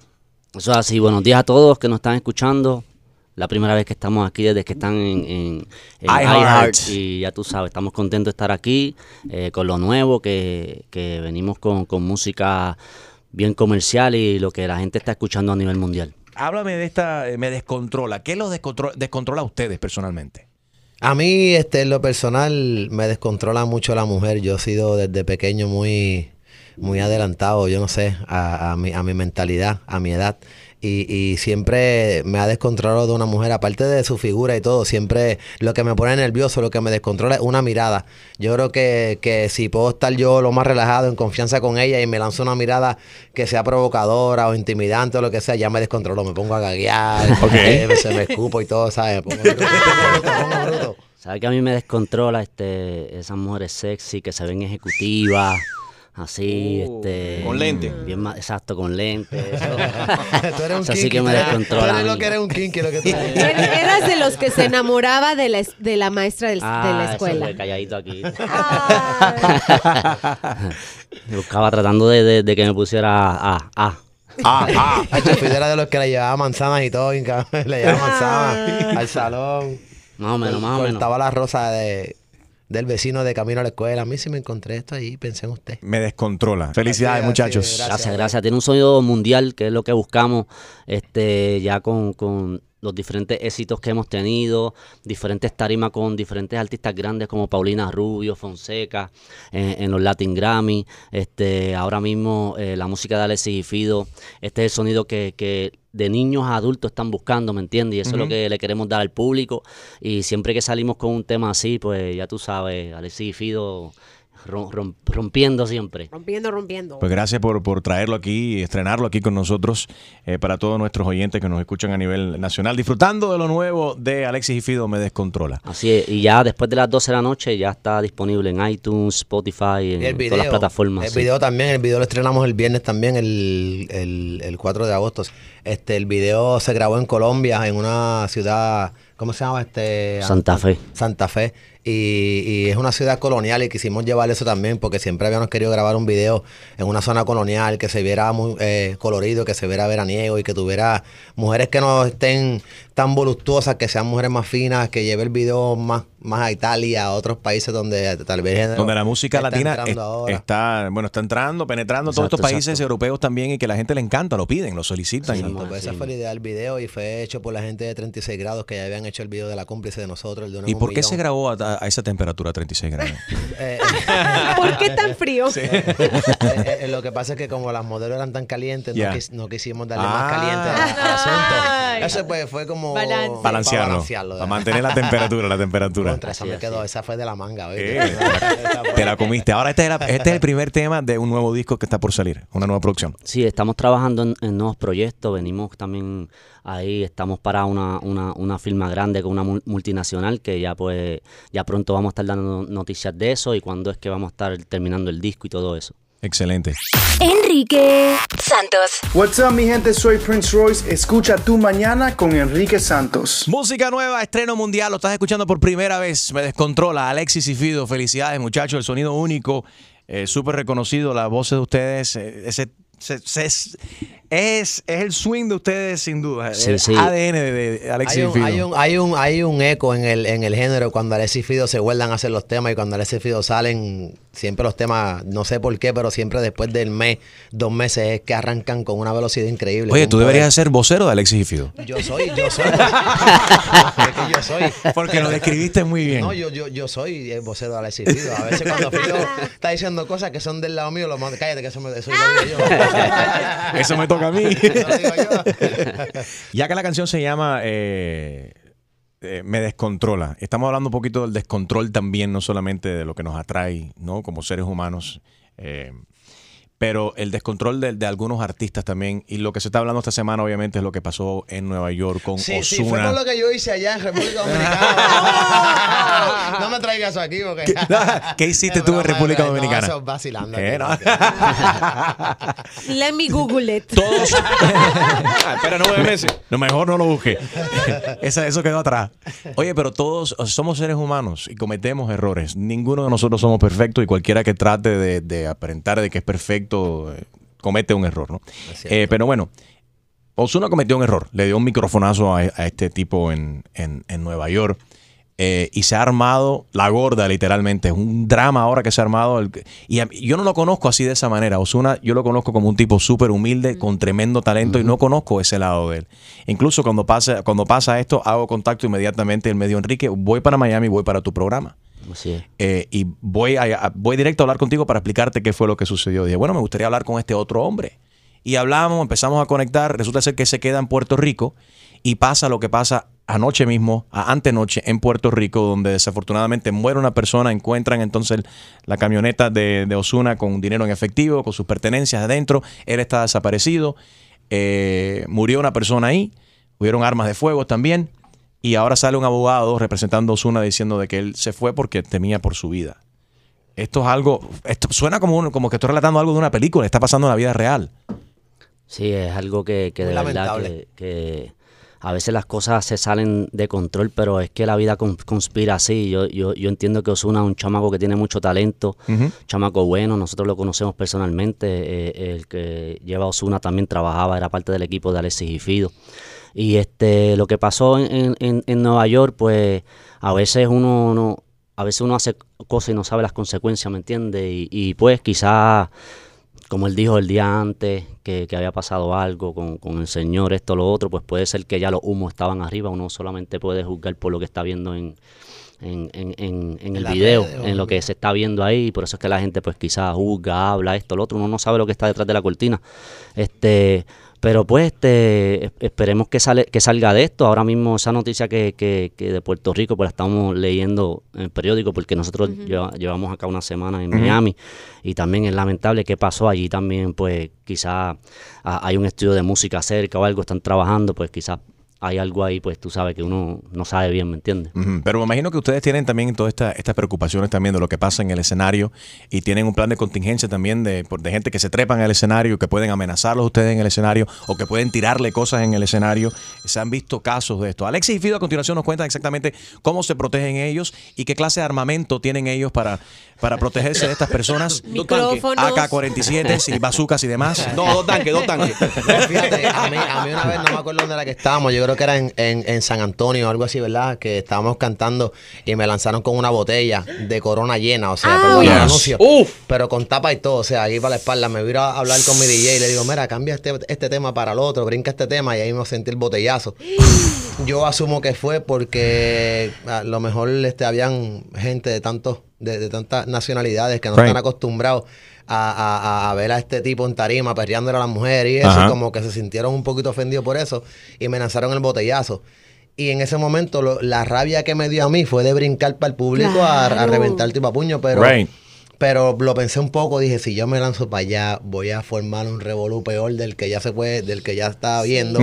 Speaker 21: Eso es así. Buenos días a todos que nos están escuchando. La primera vez que estamos aquí desde que están en, en, en
Speaker 3: iHeart.
Speaker 21: Y ya tú sabes, estamos contentos de estar aquí eh, con lo nuevo, que, que venimos con, con música bien comercial y lo que la gente está escuchando a nivel mundial.
Speaker 3: Háblame de esta, eh, me descontrola. ¿Qué los descontro- descontrola a ustedes personalmente?
Speaker 22: A mí, este, en lo personal, me descontrola mucho la mujer. Yo he sido desde pequeño muy, muy adelantado, yo no sé, a, a mi, a mi mentalidad, a mi edad. Y, y siempre me ha descontrolado de una mujer, aparte de su figura y todo, siempre lo que me pone nervioso, lo que me descontrola es una mirada. Yo creo que, que si puedo estar yo lo más relajado, en confianza con ella y me lanzo una mirada que sea provocadora o intimidante o lo que sea, ya me descontrolo, me pongo a gaguear, (laughs) eh, se me escupo y todo, ¿sabes? Me pongo bruto.
Speaker 21: ¿Sabes que a mí me descontrola este, esas mujeres sexy que se ven ejecutivas? Así, este.
Speaker 22: con lente.
Speaker 21: Bien exacto, con lentes. (laughs)
Speaker 22: Tú eres un
Speaker 21: Eso sí
Speaker 22: kinky,
Speaker 21: que me descontrola.
Speaker 22: Tú
Speaker 21: a
Speaker 22: eres lo que eres un kinky, lo que tú eres.
Speaker 4: Er- Eras de los que se enamoraba de la, de la maestra del- de
Speaker 21: Ah,
Speaker 4: la
Speaker 21: eso
Speaker 4: escuela.
Speaker 21: fue calladito aquí. Me (laughs) buscaba tratando de, de- de que me pusiera a. a.
Speaker 22: Ah, Hacho, Fidel era de los que le llevaba manzanas y todo, (laughs) le llevaba manzanas al salón.
Speaker 21: Más o menos, más o menos.
Speaker 22: Estaba la rosa de, del vecino de camino a la escuela. A mí sí me encontré esto ahí, pensé en usted.
Speaker 3: Me descontrola. Felicidades, muchachos.
Speaker 21: Gracias, gracias. Tiene un sonido mundial, que es lo que buscamos, este, ya con, con los diferentes éxitos que hemos tenido, diferentes tarimas con diferentes artistas grandes como Paulina Rubio, Fonseca, en, en los Latin Grammy, este, ahora mismo eh, la música de Alexis y Fido, este es el sonido que, que de niños a adultos están buscando, ¿me entiendes? Y eso es lo que le queremos dar al público. Y siempre que salimos con un tema así, pues ya tú sabes, Alexis y Fido rompiendo siempre.
Speaker 4: Rompiendo, rompiendo.
Speaker 3: Pues gracias por, por traerlo aquí y estrenarlo aquí con nosotros eh, para todos nuestros oyentes que nos escuchan a nivel nacional. Disfrutando de lo nuevo de Alexis y Fido Me Descontrola.
Speaker 21: Así es, y ya después de las 12 de la noche ya está disponible en iTunes, Spotify, en
Speaker 22: Y el video,
Speaker 21: todas las plataformas.
Speaker 22: El
Speaker 21: sí.
Speaker 22: video también, el video lo estrenamos el viernes también, el, el, el 4 de agosto. Este, el video se grabó en Colombia, en una ciudad, ¿cómo se llama? Este,
Speaker 21: Santa Fe.
Speaker 22: Santa Fe. Y, y es una ciudad colonial y quisimos llevar eso también porque siempre habíamos querido grabar un video en una zona colonial que se viera muy eh, colorido, que se viera veraniego y que tuviera mujeres que no estén tan voluptuosas, que sean mujeres más finas, que lleve el video más, más a Italia, a otros países donde tal vez...
Speaker 3: Donde la música
Speaker 22: está
Speaker 3: latina es- está, bueno, está entrando, penetrando todos estos países
Speaker 22: exacto.
Speaker 3: europeos también y que la gente le encanta, lo piden, lo solicitan.
Speaker 22: Sí,
Speaker 3: y-
Speaker 22: pues esa fue la idea del video y fue hecho por la gente de 36 grados que ya habían hecho el video de la cómplice de nosotros. El de
Speaker 3: ¿Y por qué
Speaker 22: Millón.
Speaker 3: se grabó a, a esa temperatura, 36 grados?
Speaker 22: Eh, (laughs) (laughs)
Speaker 4: ¿Por qué tan frío? (laughs)
Speaker 22: eh, eh, lo que pasa es que como las modelos eran tan calientes, no, quis- no quisimos darle
Speaker 3: Ah.
Speaker 22: más caliente al, al asunto. Eso pues, fue como
Speaker 4: Balance.
Speaker 3: Balancearlo,
Speaker 22: balancearlo,
Speaker 3: para mantener la temperatura, la temperatura.
Speaker 22: Contra, esa me quedó, esa fue de la manga. ¿oíste?
Speaker 3: Eh, Te la comiste. Ahora este es, la- este es el primer tema de un nuevo disco que está por salir, una nueva producción.
Speaker 21: Sí, estamos trabajando en, en nuevos proyectos, venimos también ahí, estamos para una, una, una firma grande con una mul- multinacional que ya pues, ya pronto vamos a estar dando noticias de eso y cuándo es que vamos a estar terminando el disco y todo eso.
Speaker 3: Excelente.
Speaker 2: Enrique Santos.
Speaker 23: What's up, mi gente? Soy Prince Royce. Escucha tu mañana con Enrique Santos.
Speaker 3: Música nueva, estreno mundial, lo estás escuchando por primera vez. Me descontrola. Alexis y Fido, felicidades, muchachos. El sonido único, eh, súper reconocido, la voz de ustedes, eh, ese, se- se- es, es, es el swing de ustedes, sin duda.
Speaker 22: Sí,
Speaker 3: el
Speaker 22: sí.
Speaker 3: ADN de, Alexis
Speaker 22: Hay un,
Speaker 3: Fido.
Speaker 22: hay, un, hay, un, hay un eco en el, en el género cuando Alexis y Fido se vuelvan a hacer los temas y cuando Alexis Fido salen, siempre los temas, no sé por qué, pero siempre después del mes, dos meses es que arrancan con una velocidad increíble.
Speaker 3: Oye, tú deberías ser vocero de Alexis y Fido.
Speaker 22: Yo soy, yo soy. (laughs) es que yo soy.
Speaker 3: Porque lo describiste muy bien.
Speaker 22: No, yo, yo, yo soy el vocero de Alexis Fido. A veces cuando Fido (laughs) está diciendo cosas que son del lado mío, lo mando, cállate que eso, me, digo yo. (laughs) (laughs)
Speaker 3: Eso me toca a mí. Ya que la canción se llama eh, eh, Me descontrola, estamos hablando un poquito del descontrol también, no solamente de lo que nos atrae, ¿no? Como seres humanos. eh, pero el descontrol de, de algunos artistas también. Y lo que se está hablando esta semana, obviamente, es lo que pasó en Nueva York con
Speaker 22: Sí, sí,
Speaker 3: Ozuna.
Speaker 22: fue por lo que yo hice allá en República (laughs) Dominicana. no me traigas eso aquí porque...
Speaker 3: ¿Qué (laughs) hiciste tú en República
Speaker 22: No,
Speaker 3: Dominicana?
Speaker 22: es vacilando.
Speaker 3: ¿Qué? No. (laughs)
Speaker 4: Let me Google it.
Speaker 3: Espera nueve meses. Lo mejor no lo busque. Esa- eso quedó atrás. Oye, pero todos somos seres humanos y cometemos errores. Ninguno de nosotros somos perfectos y cualquiera que trate de, de aparentar de que es perfecto eh, comete un error, ¿no? Eh, pero bueno, Osuna cometió un error. Le dio un microfonazo a, a este tipo en, en- en Nueva York. Eh, y se ha armado la gorda, literalmente. Es un drama ahora que se ha armado. el- y a yo no lo conozco así de esa manera. Osuna, yo lo conozco como un tipo súper humilde, con tremendo talento, y no conozco ese lado de él. Incluso cuando pasa, cuando pasa esto, hago contacto inmediatamente. Él me dijo, Enrique, voy para Miami, voy para tu programa.
Speaker 21: Así es.
Speaker 3: Eh, y voy, a, a- voy directo a hablar contigo para explicarte qué fue lo que sucedió. Dije, bueno, me gustaría hablar con este otro hombre. Y hablamos, empezamos a conectar. Resulta ser que se queda en Puerto Rico y pasa lo que pasa anoche mismo, a antenoche, en Puerto Rico, donde desafortunadamente muere una persona. Encuentran entonces la camioneta de, de Osuna con dinero en efectivo, con sus pertenencias adentro. Él está desaparecido. Eh, murió una persona ahí. Hubieron armas de fuego también. Y ahora sale un abogado representando a Osuna diciendo de que él se fue porque temía por su vida. Esto es algo, esto suena como, un- como que estoy relatando algo de una película, está pasando en la vida real.
Speaker 21: Sí, es algo que, que de verdad
Speaker 22: lamentable.
Speaker 21: que, que a veces las cosas se salen de control, pero es que la vida con- conspira así. Yo, yo, yo entiendo que Osuna es un chamaco que tiene mucho talento,
Speaker 3: Ujú.
Speaker 21: chamaco bueno, nosotros lo conocemos personalmente. eh, el que lleva Osuna también trabajaba, era parte del equipo de Alexis y Fido. Y este, lo que pasó en, en- en Nueva York, pues a veces uno no, a veces uno hace cosas y no sabe las consecuencias, ¿me entiendes? Y, y, pues quizás, como él dijo el día antes, que, que había pasado algo con, con el señor, esto, lo otro, pues puede ser que ya los humos estaban arriba, uno solamente puede juzgar por lo que está viendo en, en, en, en- en el video, en lo que se está viendo ahí, y por eso es que la gente pues quizás juzga, habla esto, lo otro, uno no sabe lo que está detrás de la cortina. Este, pero pues este, es- esperemos que sale, que salga de esto. Ahora mismo esa noticia que, que, que de Puerto Rico, pues la estamos leyendo en el periódico, porque nosotros lleva- llevamos acá una semana en. Miami, y también es lamentable que pasó allí también, pues quizás hay un estudio de música cerca o algo, están trabajando, pues quizás hay algo ahí, pues tú sabes que uno no sabe bien, ¿me entiendes?
Speaker 3: Pero me imagino que ustedes tienen también todas esta- estas preocupaciones también de lo que pasa en el escenario y tienen un plan de contingencia también de, por- de gente que se trepan el escenario, que pueden amenazarlos ustedes en el escenario o que pueden tirarle cosas en el escenario. Se han visto casos de esto. Alexis y Fido a continuación nos cuentan exactamente cómo se protegen ellos y qué clase de armamento tienen ellos para, para protegerse de estas personas. (laughs)
Speaker 4: Micrófonos.
Speaker 3: AK-47 y (laughs) bazucas y demás. (laughs)
Speaker 6: No, dos tanques, dos tanques.
Speaker 22: Fíjate, a mí, a mí una vez no me acuerdo dónde era que estábamos, yo creo que era en, en, en San Antonio o algo así, ¿verdad? Que estábamos cantando y me lanzaron con una botella de corona llena, o sea, perdón, el
Speaker 3: Yes.
Speaker 22: anuncio. Pero con tapa y todo, o sea, aquí para la espalda. Me voy a hablar con mi DJ y le digo, mira, cambia este, este tema para el otro, brinca este tema y ahí me sentí el botellazo. (gasps) Yo asumo que fue porque a lo mejor este, habían gente de tantos, de, de tantas nacionalidades que no
Speaker 3: Right.
Speaker 22: están acostumbrados a, a- a- ver a este tipo en tarima perreándole a la mujer y eso,
Speaker 3: Ajá.
Speaker 22: como que se sintieron un poquito ofendidos por eso y me lanzaron el botellazo. Y en ese momento lo- la rabia que me dio a mí fue de brincar para el público a, a reventar tipo a puño, pero
Speaker 3: Right.
Speaker 22: Pero lo pensé un poco, dije, si yo me lanzo para allá, voy a formar un revolú peor del que ya se puede, del que ya está viendo.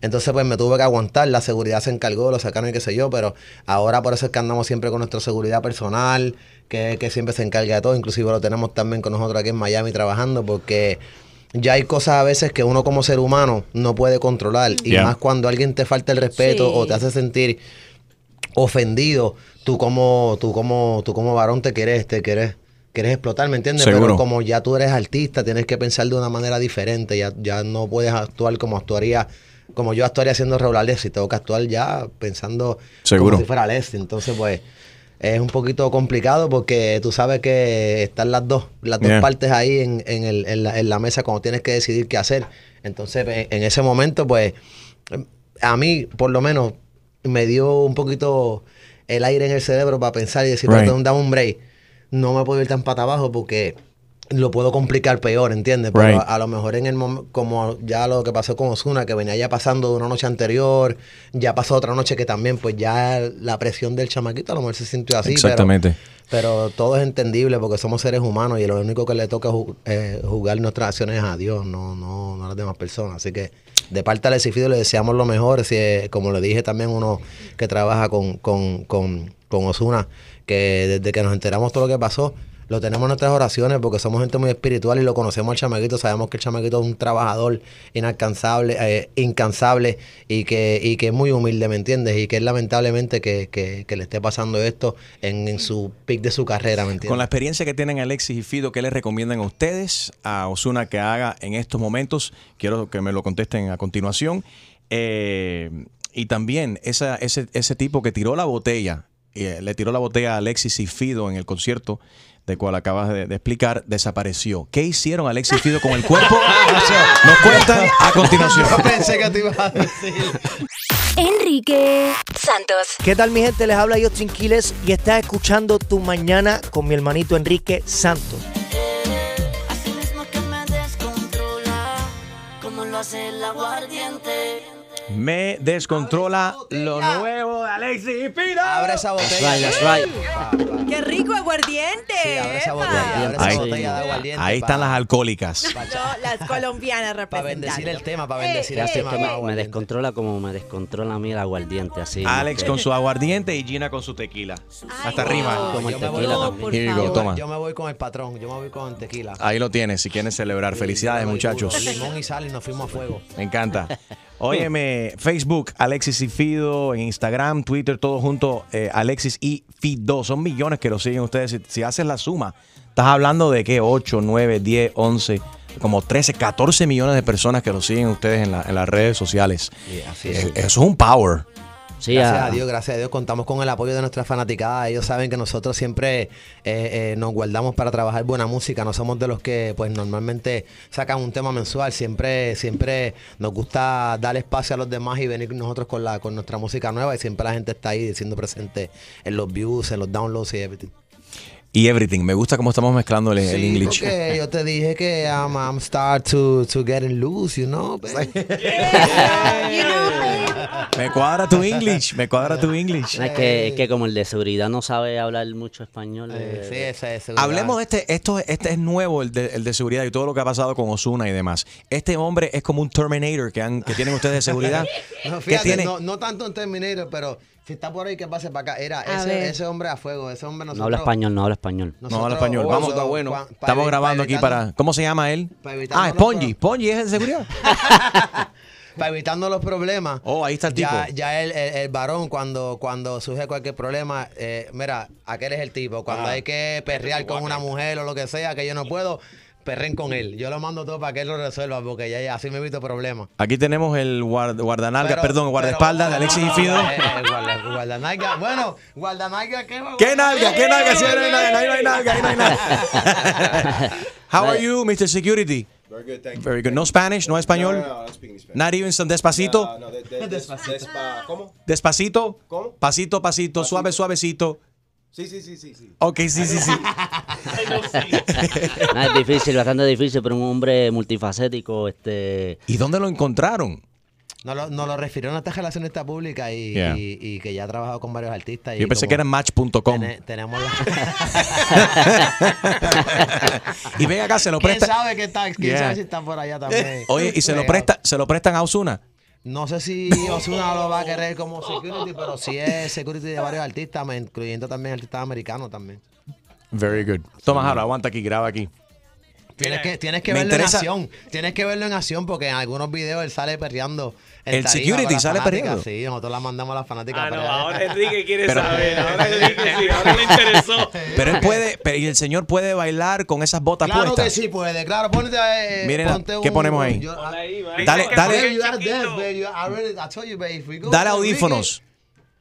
Speaker 22: Entonces, pues me tuve que aguantar, la seguridad se encargó, lo sacaron y qué sé yo, pero ahora por eso es que andamos siempre con nuestra seguridad personal, que, que siempre se encarga de todo, inclusive lo tenemos también con nosotros aquí en Miami trabajando, porque ya hay cosas a veces que uno como ser humano no puede controlar, y
Speaker 3: Yeah.
Speaker 22: más cuando alguien te falta el respeto
Speaker 4: Sí.
Speaker 22: o te hace sentir ofendido, tú como, tú como, tú como varón te quieres, te quieres, quieres explotar, ¿me entiendes?
Speaker 3: Seguro.
Speaker 22: Pero como ya tú eres artista, tienes que pensar de una manera diferente, ya, ya no puedes actuar como actuaría, como yo actuaría haciendo regular y tengo que actuar ya pensando
Speaker 3: Seguro.
Speaker 22: como si fuera Leslie. Entonces, pues, es un poquito complicado porque tú sabes que están las dos, las dos partes ahí en, en, el- en la, en la mesa cuando tienes que decidir qué hacer. Entonces, en, en ese momento, pues, a mí, por lo menos, me dio un poquito el aire en el cerebro para pensar y decir,
Speaker 3: Right.
Speaker 22: "Perdón, dame un break. No me puedo ir tan pata abajo porque lo puedo complicar peor, ¿entiendes? Pero
Speaker 3: Right.
Speaker 22: a, a lo mejor en el momento, como ya lo que pasó con Osuna, que venía ya pasando de una noche anterior, ya pasó otra noche que también, pues ya la presión del chamaquito a lo mejor se sintió así.
Speaker 3: Exactamente.
Speaker 22: Pero, todo es entendible porque somos seres humanos y lo único que le toca ju- eh, juzgar nuestras acciones es a Dios, no, no, no a las demás personas. Así que de parte de Alexis Fido le deseamos lo mejor. Si, como le dije también uno que trabaja con, con, con, con Osuna, que desde que nos enteramos todo lo que pasó, lo tenemos en nuestras oraciones porque somos gente muy espiritual y lo conocemos al chamaquito. Sabemos que el chamaquito es un trabajador inalcanzable, eh, incansable y que, y que es muy humilde, ¿me entiendes? Y que es lamentablemente que, que- le esté pasando esto en, en su pic de su carrera, ¿me entiendes?
Speaker 3: Con la experiencia que tienen Alexis y Fido, ¿qué les recomiendan a ustedes, a Osuna, que haga en estos momentos? Quiero que me lo contesten a continuación. Eh, y también esa, ese, ese tipo que tiró la botella, eh, le tiró la botella a Alexis y Fido en el concierto, de cual acabas de, de explicar, desapareció. ¿Qué hicieron Alexis y Fido con el cuerpo? (laughs) Nos cuentan a continuación.
Speaker 22: Yo (laughs) pensé que te ibas a decir.
Speaker 2: Enrique Santos.
Speaker 24: ¿Qué tal mi gente? Les habla Justin Quiles y estás escuchando Tu Mañana con mi hermanito Enrique Santos.
Speaker 25: Así mismo que me descontrola, como lo hace el aguardiente.
Speaker 3: Me descontrola lo nuevo de Alexis y Fido.
Speaker 22: Abre esa botella.
Speaker 3: That's right, that's
Speaker 15: ¡Qué rico aguardiente!
Speaker 22: abre esa botella, abre esa
Speaker 3: Ahí,
Speaker 22: botella de aguardiente.
Speaker 3: ahí están las alcohólicas.
Speaker 15: No, las colombianas (laughs) representando.
Speaker 22: Para bendecir el tema, para
Speaker 15: Eh,
Speaker 22: bendecir el
Speaker 21: es
Speaker 22: tema.
Speaker 21: que
Speaker 22: con
Speaker 21: me, descontrola como me descontrola a mí el aguardiente, así.
Speaker 3: Alex con su aguardiente y Gina con su tequila. Hasta rima.
Speaker 21: Como el
Speaker 22: Yo me voy
Speaker 21: tequila
Speaker 22: con-
Speaker 21: también.
Speaker 22: Yo,
Speaker 3: toma.
Speaker 22: yo me voy con el patrón, yo me voy con tequila.
Speaker 3: Ahí lo tienes, si quieren celebrar. Felicidades, muchachos.
Speaker 22: Limón y sal y nos fuimos a fuego.
Speaker 3: Me encanta. Óyeme, Facebook, Alexis y Fido, en Instagram, Twitter, todo junto, eh, Alexis y Fido. Son millones que lo siguen ustedes. Si, si haces la suma, estás hablando de que 8, 9, 10, 11, como 13, 14 millones de personas que lo siguen ustedes en, la- en las redes sociales.
Speaker 22: así
Speaker 3: Eh,
Speaker 22: es.
Speaker 3: Eso es un power.
Speaker 22: Gracias
Speaker 21: a-
Speaker 22: a Dios, gracias a Dios, contamos con el apoyo de nuestra fanaticada. Ellos saben que nosotros siempre eh, eh, nos guardamos para trabajar buena música. No somos de los que, pues, normalmente sacan un tema mensual. Siempre, siempre nos gusta dar espacio a los demás y venir nosotros con la, con nuestra música nueva. Y siempre la gente está ahí siendo presente en los views, en los downloads y everything.
Speaker 3: Y everything. Me gusta cómo estamos mezclando el, el
Speaker 22: Sí,
Speaker 3: English.
Speaker 22: porque yo te dije que I'm, I'm start to, to getting loose, you know, baby.
Speaker 3: Me cuadra tu English, me cuadra tu English.
Speaker 21: Es que, es que como el de seguridad no sabe hablar mucho español. eh,
Speaker 22: sí, ese es
Speaker 3: Hablemos de este, esto, este es nuevo, el de, el de seguridad y todo lo que ha pasado con Osuna y demás. Este hombre es como un Terminator que, han, que tienen ustedes de seguridad. (laughs)
Speaker 22: No,
Speaker 3: ¿Qué
Speaker 22: fíjate,
Speaker 3: tiene?
Speaker 22: no, no tanto en Terminator, pero si está por ahí, que pase para acá. Era ese, ese hombre a fuego, ese hombre nosotros...
Speaker 21: no habla español, no habla español.
Speaker 3: No habla español.
Speaker 22: oh,
Speaker 3: Vamos,
Speaker 22: está bueno. Pa- pa-
Speaker 3: estamos
Speaker 22: pa-
Speaker 3: grabando aquí para. ¿Cómo se llama él? Ah, Ponji. Ponji es el de seguridad. (laughs) (laughs)
Speaker 22: Para evitarnos los problemas.
Speaker 3: Oh, ahí está el
Speaker 22: ya,
Speaker 3: tipo.
Speaker 22: Ya el, el- el varón, cuando, cuando surge cualquier problema, eh, mira, aquel es el tipo. Cuando
Speaker 3: Ah.
Speaker 22: hay que perrear con una mujer o lo que sea, que yo no puedo, perren con él. Yo lo mando todo para que él lo resuelva, porque ya, ya así me evito problemas.
Speaker 3: Aquí tenemos el guard- guardanalga,
Speaker 22: Pero-
Speaker 3: perdón, guardaespaldas de Alexis y Fido.
Speaker 22: Eh, eh, guarda- guardanalga. Bueno, guardanalga, ¿qué va?
Speaker 3: ¿Qué nalga? ¿Qué nalga? Sí, ahí no hay nalga, ahí no hay nalga, ahí no hay nalga. (laughs) How are you, Mr. Security?
Speaker 26: Very good, thank you.
Speaker 3: Very good. No Spanish, no español.
Speaker 26: No, no, no, I don't speak any Spanish.
Speaker 3: Not even some despacito.
Speaker 26: No, no, de- de- despa- despa- ¿Cómo?
Speaker 3: Despacito.
Speaker 26: ¿Cómo?
Speaker 3: Pasito, pasito, suave, suavecito.
Speaker 26: Sí, sí, sí, sí, sí.
Speaker 3: Ok, sí, sí, sí. (laughs)
Speaker 21: Es difícil, bastante difícil, pero un hombre multifacético, este...
Speaker 3: ¿Y dónde lo encontraron?
Speaker 22: Nos lo, nos lo refirió a nuestra relacionista pública y,
Speaker 3: Yeah.
Speaker 22: y, y que ya ha trabajado con varios artistas. y
Speaker 3: Yo pensé que era match.com.
Speaker 22: tene- tenemos (laughs)
Speaker 3: Y ven acá, se lo
Speaker 22: ¿Quién
Speaker 3: presta.
Speaker 22: sabe que está? ¿Quién
Speaker 3: Yeah.
Speaker 22: sabe si está por allá también?
Speaker 3: Oye, y se lo presta, se lo prestan a Osuna.
Speaker 22: No sé si Osuna lo va a querer como security, pero sí es security de varios artistas, incluyendo también artistas americanos también.
Speaker 3: Very good. Toma, Jaro, aguanta aquí, graba aquí.
Speaker 22: Tienes que, tienes que
Speaker 3: Me
Speaker 22: verlo
Speaker 3: interesa-
Speaker 22: en acción. Tienes que verlo en acción porque en algunos videos él sale perreando.
Speaker 3: El
Speaker 22: tarima
Speaker 3: security sale perreando.
Speaker 22: Sí, nosotros la mandamos a las fanáticas.
Speaker 5: Ah, no, ahora Enrique quiere
Speaker 3: Pero-
Speaker 5: saber. Ahora Enrique sí, ahora le interesó. (laughs)
Speaker 3: Pero él puede, pero y el señor puede bailar con esas botas
Speaker 22: Claro
Speaker 3: puestas.
Speaker 22: que sí puede, claro. Ponte, eh,
Speaker 3: Miren,
Speaker 22: ponte
Speaker 3: ¿qué
Speaker 22: un-
Speaker 3: ponemos ahí?
Speaker 22: yo-
Speaker 3: Dale,
Speaker 22: Baby,
Speaker 3: dale, dale
Speaker 22: Enrique-
Speaker 3: audífonos.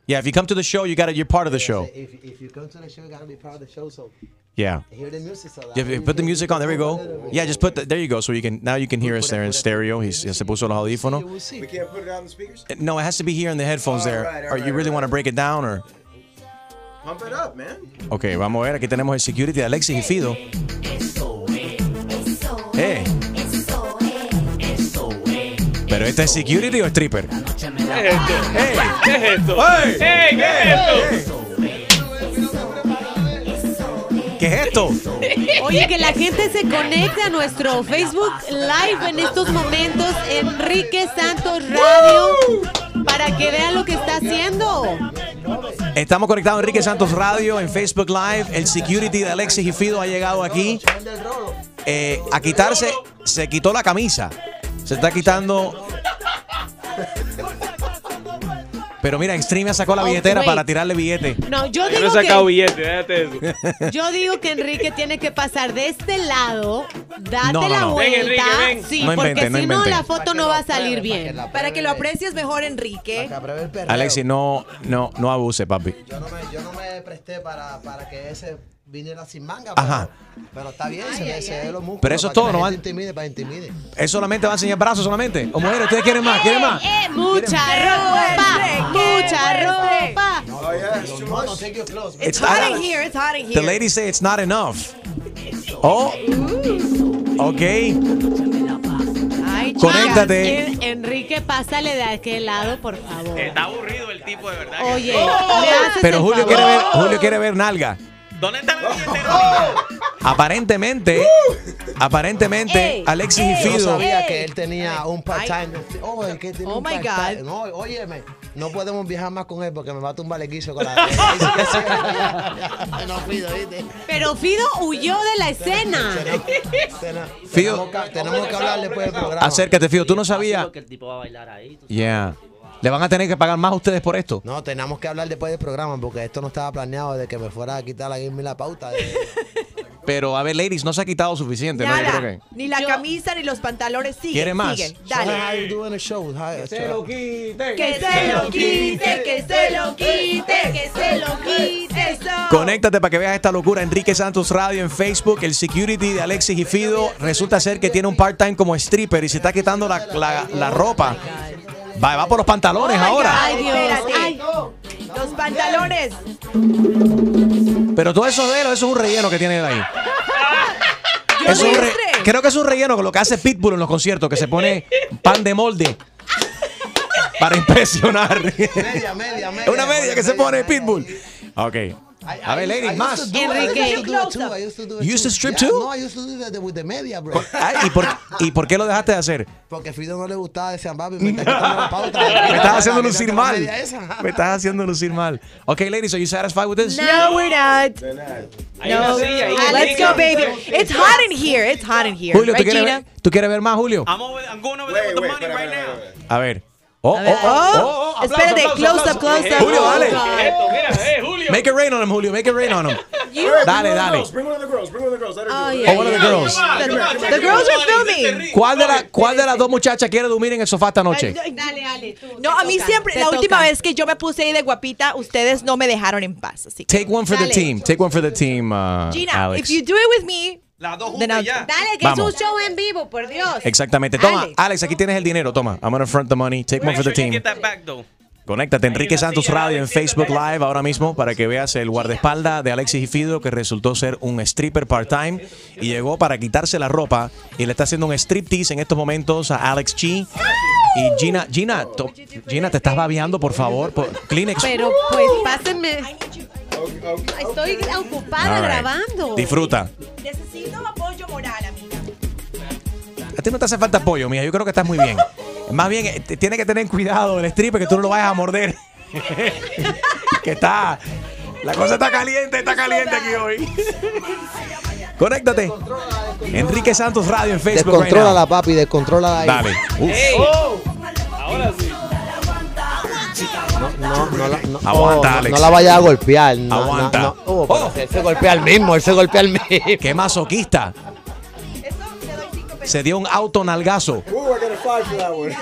Speaker 3: Yeah, if you come to the show, you got you're part of the show.
Speaker 22: If, if you come to the show, you gotta be part of the show, so
Speaker 3: Yeah.
Speaker 22: hear the music. So that
Speaker 3: Yeah, if you put the music on. There we go. Yeah, just put the, there you go. So you can now you can hear us there in stereo. He's, ya se puso los audífonos.
Speaker 26: We can't put it on the speakers?
Speaker 3: No, it has to be here in the headphones there.
Speaker 26: Alright,
Speaker 3: Or you
Speaker 26: alright,
Speaker 3: really want to break it down or?
Speaker 26: Pump it up, man.
Speaker 3: Ok, vamos a ver. Aquí tenemos el security de Alexis y Fido. Eh. Pero este es security o stripper?
Speaker 5: ¿Qué es esto? ¿Qué es esto?
Speaker 3: ¡Ey!
Speaker 5: ¡Ey! ¿Qué es esto?
Speaker 3: ¿Qué es esto?
Speaker 4: Oye, que la gente se conecte a nuestro Facebook Live en estos momentos, Enrique Santos Radio, para que vean lo que está haciendo.
Speaker 3: Estamos conectados a Enrique Santos Radio en Facebook Live. El security de Alexis y Fido ha llegado aquí eh, a quitarse. Se quitó la camisa. Se está quitando. Pero mira, Extreme sacó la
Speaker 4: Oh,
Speaker 3: billetera para tirarle billete.
Speaker 4: No, yo
Speaker 5: Yo no he
Speaker 4: digo
Speaker 5: sacado
Speaker 4: que
Speaker 5: billete, déjate eso. (laughs)
Speaker 4: yo digo que Enrique tiene que pasar de este lado, date
Speaker 3: No, no,
Speaker 4: la vuelta,
Speaker 5: Ven, Enrique, ven.
Speaker 4: sí,
Speaker 3: No
Speaker 4: porque si no la foto no va a salir bien.
Speaker 15: Para que lo aprecies mejor, Enrique.
Speaker 3: Alexis, no, no, no abuse, papi.
Speaker 22: Yo no me, yo no me presté para, para que ese viniera sin manga.
Speaker 3: Ajá.
Speaker 22: Pero, pero está bien, se ve, se ve los músculos.
Speaker 3: Pero eso es
Speaker 22: para
Speaker 3: todo, ¿no?
Speaker 22: gente intimide, para intimide.
Speaker 3: ¿Es solamente va a enseñar brazos solamente? ¿O mujeres? ¿Ustedes quieren más? ¿Quieren más?
Speaker 4: Eh, mucha ropa, mucha ropa.
Speaker 22: No, no, take your clothes.
Speaker 15: It's hot in here. It's hot in
Speaker 3: The
Speaker 15: here.
Speaker 3: ladies say it's not enough. Oh. Ok. Conéctate.
Speaker 4: En- Enrique, pásale de aquel lado, por favor.
Speaker 5: Está aburrido el tipo, de verdad.
Speaker 4: Oye,
Speaker 3: Pero Julio
Speaker 4: favor.
Speaker 3: quiere ver, Julio quiere ver nalga.
Speaker 5: ¿Dónde está la billetera?
Speaker 3: Aparentemente, aparentemente,
Speaker 4: Ey,
Speaker 3: Alexis y
Speaker 4: ey,
Speaker 22: Yo
Speaker 3: Fido.
Speaker 22: sabía que él tenía un part-time. Oh, es que tiene
Speaker 15: Oh
Speaker 22: un
Speaker 15: my
Speaker 22: part-time.
Speaker 15: God.
Speaker 22: No, óyeme, no podemos viajar más con él porque me va a tumbar el guiso con la. (laughs) no pido, ¿viste?
Speaker 4: Pero Fido huyó de la escena.
Speaker 3: Fido.
Speaker 22: Tenemos que, tenemos que hablar (laughs) después del programa.
Speaker 3: Acércate, Fido. Tú no sabías.
Speaker 21: Porque el tipo va a bailar ahí. tú
Speaker 3: Yeah. Le van a tener que pagar más a ustedes por esto.
Speaker 22: No, tenemos que hablar después del programa porque esto no estaba planeado de que me fuera a quitar la game la pauta. de- (laughs)
Speaker 3: Pero a ver, ladies, no se ha quitado suficiente. ¿no? Yo
Speaker 15: Nada.
Speaker 3: creo que-
Speaker 15: Ni la camisa ni los pantalones. Sigue,
Speaker 3: ¿Quiere más?
Speaker 15: sigue. Dale.
Speaker 22: doing the show? How-
Speaker 15: Que se lo quite, que se lo quite, que se lo quite.
Speaker 3: Conéctate para que veas esta locura. Enrique Santos Radio en Facebook. El security de Alexis y Fido resulta ser que tiene un part-time como stripper y se está quitando la, la- la ropa. Va, va por los pantalones
Speaker 15: Oh
Speaker 3: ahora.
Speaker 15: God,
Speaker 4: Ay, Dios. Ay.
Speaker 15: Los pantalones.
Speaker 3: Pero todo eso de él, eso es un relleno que tiene él ahí. Eso es re- creo que es un relleno con lo que hace Pitbull en los conciertos, que se pone pan de molde para impresionar.
Speaker 22: Media, media, media. (laughs)
Speaker 3: Una media que se pone Pitbull. Ok. A ver,
Speaker 22: I
Speaker 3: ladies, más.
Speaker 22: I
Speaker 4: Enrique.
Speaker 22: I
Speaker 3: You used to strip
Speaker 22: Yeah,
Speaker 3: too?
Speaker 22: No, I used to do that with the media, bro.
Speaker 3: ¿y, por, ¿Y por qué lo dejaste de hacer?
Speaker 22: Porque a Fido no le gustaba ese ambabi, me está quitando la pauta. (laughs)
Speaker 3: Me estás haciendo lucir mal. Me estás haciendo lucir mal. Ok, ladies, are you satisfied with this?
Speaker 15: No, we're not. No.
Speaker 5: ahí.
Speaker 15: Let's go, baby. It's hot in here. It's hot in here.
Speaker 3: Julio, ¿tú
Speaker 15: Right,
Speaker 3: quieres, ver, ¿tú quieres ver más, Julio?
Speaker 5: I'm, over, I'm going over there with the money right now.
Speaker 3: A ver. Oh,
Speaker 15: A ver.
Speaker 3: oh, oh, oh, oh,
Speaker 15: Espérate,
Speaker 3: aplauso,
Speaker 15: close up, close up.
Speaker 3: Julio,
Speaker 15: Oh,
Speaker 3: dale.
Speaker 5: Esto, mira, eh, Julio.
Speaker 3: Make it rain on him, Julio. Make it rain on him. (laughs) Dale, dale.
Speaker 26: Bring one of the girls. Bring one of the girls.
Speaker 4: Oh, yeah,
Speaker 3: Oh, one of the girls.
Speaker 15: The, the girls are filming.
Speaker 3: ¿Cuál de, la- ¿Cuál de las dos muchachas quiere dormir en el sofá esta noche?
Speaker 4: Dale, dale. tú,
Speaker 15: No, a mí
Speaker 4: toca,
Speaker 15: siempre, la última
Speaker 4: toca.
Speaker 15: vez que yo me puse ahí de guapita, ustedes no me dejaron en paz. Así que,
Speaker 3: Take one for the
Speaker 15: Dale.
Speaker 3: team. Take one for the team, uh,
Speaker 15: Gina,
Speaker 3: Alex.
Speaker 15: if you do it with me,
Speaker 5: Las dos
Speaker 15: then
Speaker 5: juntas
Speaker 15: I'll-
Speaker 5: ya.
Speaker 4: Dale, que
Speaker 3: Vamos.
Speaker 4: es un show en vivo, por Dios.
Speaker 3: Exactamente. Toma,
Speaker 4: Dale.
Speaker 3: Alex, aquí tienes el dinero. Toma. I'm gonna front the money. Take one for the
Speaker 5: you
Speaker 3: team.
Speaker 5: get that back, though.
Speaker 3: Conéctate Enrique Santos Radio en Facebook. Live ahora mismo para que veas el guardaespaldas de Alexis y Fido que resultó ser un stripper part-time y llegó para quitarse la ropa y le está haciendo un striptease en estos momentos a Alex Chi. Y Gina, Gina, to- Gina, te estás babeando, por favor. Por, Kleenex.
Speaker 4: Pero pues pásenme. Estoy ocupada
Speaker 3: right.
Speaker 4: grabando.
Speaker 3: Disfruta.
Speaker 15: necesito apoyo moral, amiga.
Speaker 3: A ti no te hace falta apoyo, mija. Yo creo que estás muy bien. Más bien, eh, tiene que tener cuidado el stripper que tú no lo vayas a morder. (laughs) que está. La cosa está caliente, está caliente aquí hoy. Conéctate. Enrique Santos Radio en Facebook. right
Speaker 22: Descontrola la papi, descontrola ahí.
Speaker 3: Dale. Uf.
Speaker 5: Ey. Ahora sí.
Speaker 22: No, no, la, no,
Speaker 3: Aguanta,
Speaker 22: no,
Speaker 3: Alex.
Speaker 22: No la vaya a golpear. No,
Speaker 3: Aguanta.
Speaker 22: No, no. Oh, pero Él se golpea al mismo, él se golpea al mismo.
Speaker 3: Qué masoquista. Se dio un auto nalgazo.
Speaker 26: Ooh, I got a five for that one. (laughs)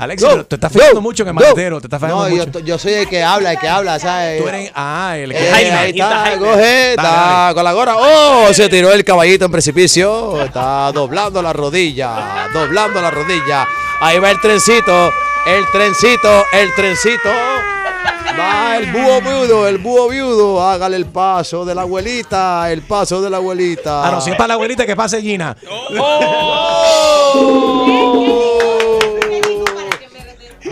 Speaker 3: Alexis, pero te estás fijando mucho en el maletero. Te estás fijando
Speaker 22: No, yo,
Speaker 3: mucho.
Speaker 22: yo soy el que habla, el que habla, ¿sabes?
Speaker 3: Tú eres. Ah, el que.
Speaker 22: Eh,
Speaker 3: Jaime,
Speaker 22: ahí
Speaker 3: está
Speaker 22: está,
Speaker 3: Jaime.
Speaker 22: coge,
Speaker 3: Dale,
Speaker 22: está
Speaker 3: dale.
Speaker 22: con la gorra. ¡Oh! Se tiró el caballito en precipicio. Está doblando la rodilla. Doblando la rodilla. Ahí va el trencito. El trencito. El trencito. Va el búho viudo, el búho viudo. Hágale el paso de la abuelita, el paso de la abuelita.
Speaker 3: Ah, no, si es para la abuelita, que pase Gina. (laughs)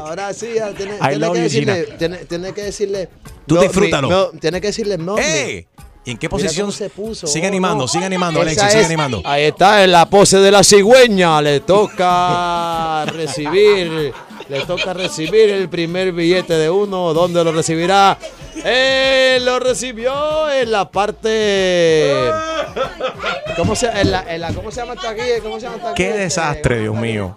Speaker 22: Ahora sí, tiene, que
Speaker 3: you,
Speaker 22: decirle,
Speaker 3: Gina.
Speaker 22: tiene, tiene que decirle.
Speaker 3: Tú
Speaker 22: no,
Speaker 3: disfrútalo.
Speaker 22: mi- no, tiene que decirle no.
Speaker 3: ¡Ey! ¿Y en qué posición?
Speaker 22: se puso.
Speaker 3: Sigue
Speaker 22: Oh,
Speaker 3: animando, sigue animando, Alexis, sigue
Speaker 22: es-
Speaker 3: animando.
Speaker 22: Ahí está, en la pose de la cigüeña. Le toca (laughs) recibir. Le toca recibir el primer billete de uno. ¿Dónde lo recibirá? Él lo recibió en la parte. ¿Cómo se, en la, en la- ¿cómo se llama esta aquí? ¿Cómo se llama esta aquí?
Speaker 3: Qué desastre, Dios mío.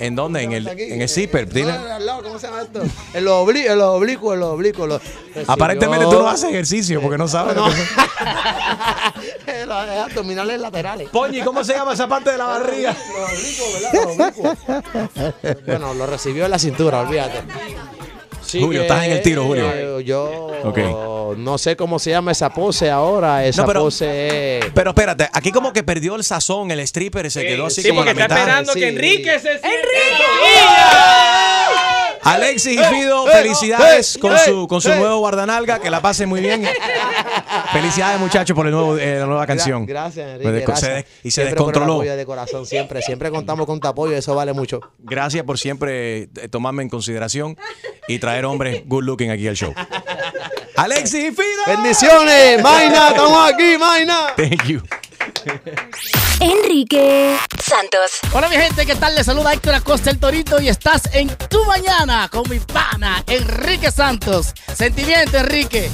Speaker 3: ¿En dónde? En el, en el zipper. Dile.
Speaker 22: no, ¿Cómo se llama esto? En los oblicuos, en los oblicuos, en los oblicuos. (laughs)
Speaker 3: Aparentemente tú no haces ejercicio porque no sabes. lo que- (laughs)
Speaker 22: Los abdominales laterales.
Speaker 3: Poñi, ¿cómo se llama esa parte de la barriga?
Speaker 22: Los oblicuos, ¿verdad? Los oblicuos. (laughs) Bueno, lo recibió en la cintura, olvídate. Sí
Speaker 3: Julio,
Speaker 22: que,
Speaker 3: estás en el tiro, Julio.
Speaker 22: eh, Yo no sé cómo se llama esa pose ahora. Esa
Speaker 3: pero-
Speaker 22: pose es...
Speaker 3: Pero espérate, aquí como que perdió el sazón, el stripper se quedó así
Speaker 5: Sí,
Speaker 3: como
Speaker 5: porque
Speaker 3: la
Speaker 5: está
Speaker 3: mitad.
Speaker 5: esperando
Speaker 22: Sí.
Speaker 5: que Enrique se siente.
Speaker 3: Alexis y Fido,
Speaker 22: eh,
Speaker 3: felicidades
Speaker 22: eh,
Speaker 3: con
Speaker 22: eh,
Speaker 3: su con su
Speaker 22: eh.
Speaker 3: nuevo guardanalga, que la pasen muy bien. felicidades muchachos por el nuevo, eh, la nueva canción.
Speaker 22: Gracias, Enrique.
Speaker 3: des-
Speaker 22: gracias.
Speaker 3: se des- y se
Speaker 22: Siempre con el
Speaker 3: descontroló.
Speaker 22: apoyo de corazón, siempre, siempre contamos con tu apoyo, eso vale mucho.
Speaker 3: Gracias por siempre eh, tomarme en consideración y traer hombres good looking aquí al show. Alexis y Fido.
Speaker 22: Bendiciones, Maina, estamos aquí, Maina.
Speaker 3: Thank you.
Speaker 2: Enrique Santos.
Speaker 27: Hola mi gente, ¿qué tal? Les saluda Héctor Acosta el Torito y estás en Tu Mañana con mi pana Enrique Santos. Sentimiento, Enrique.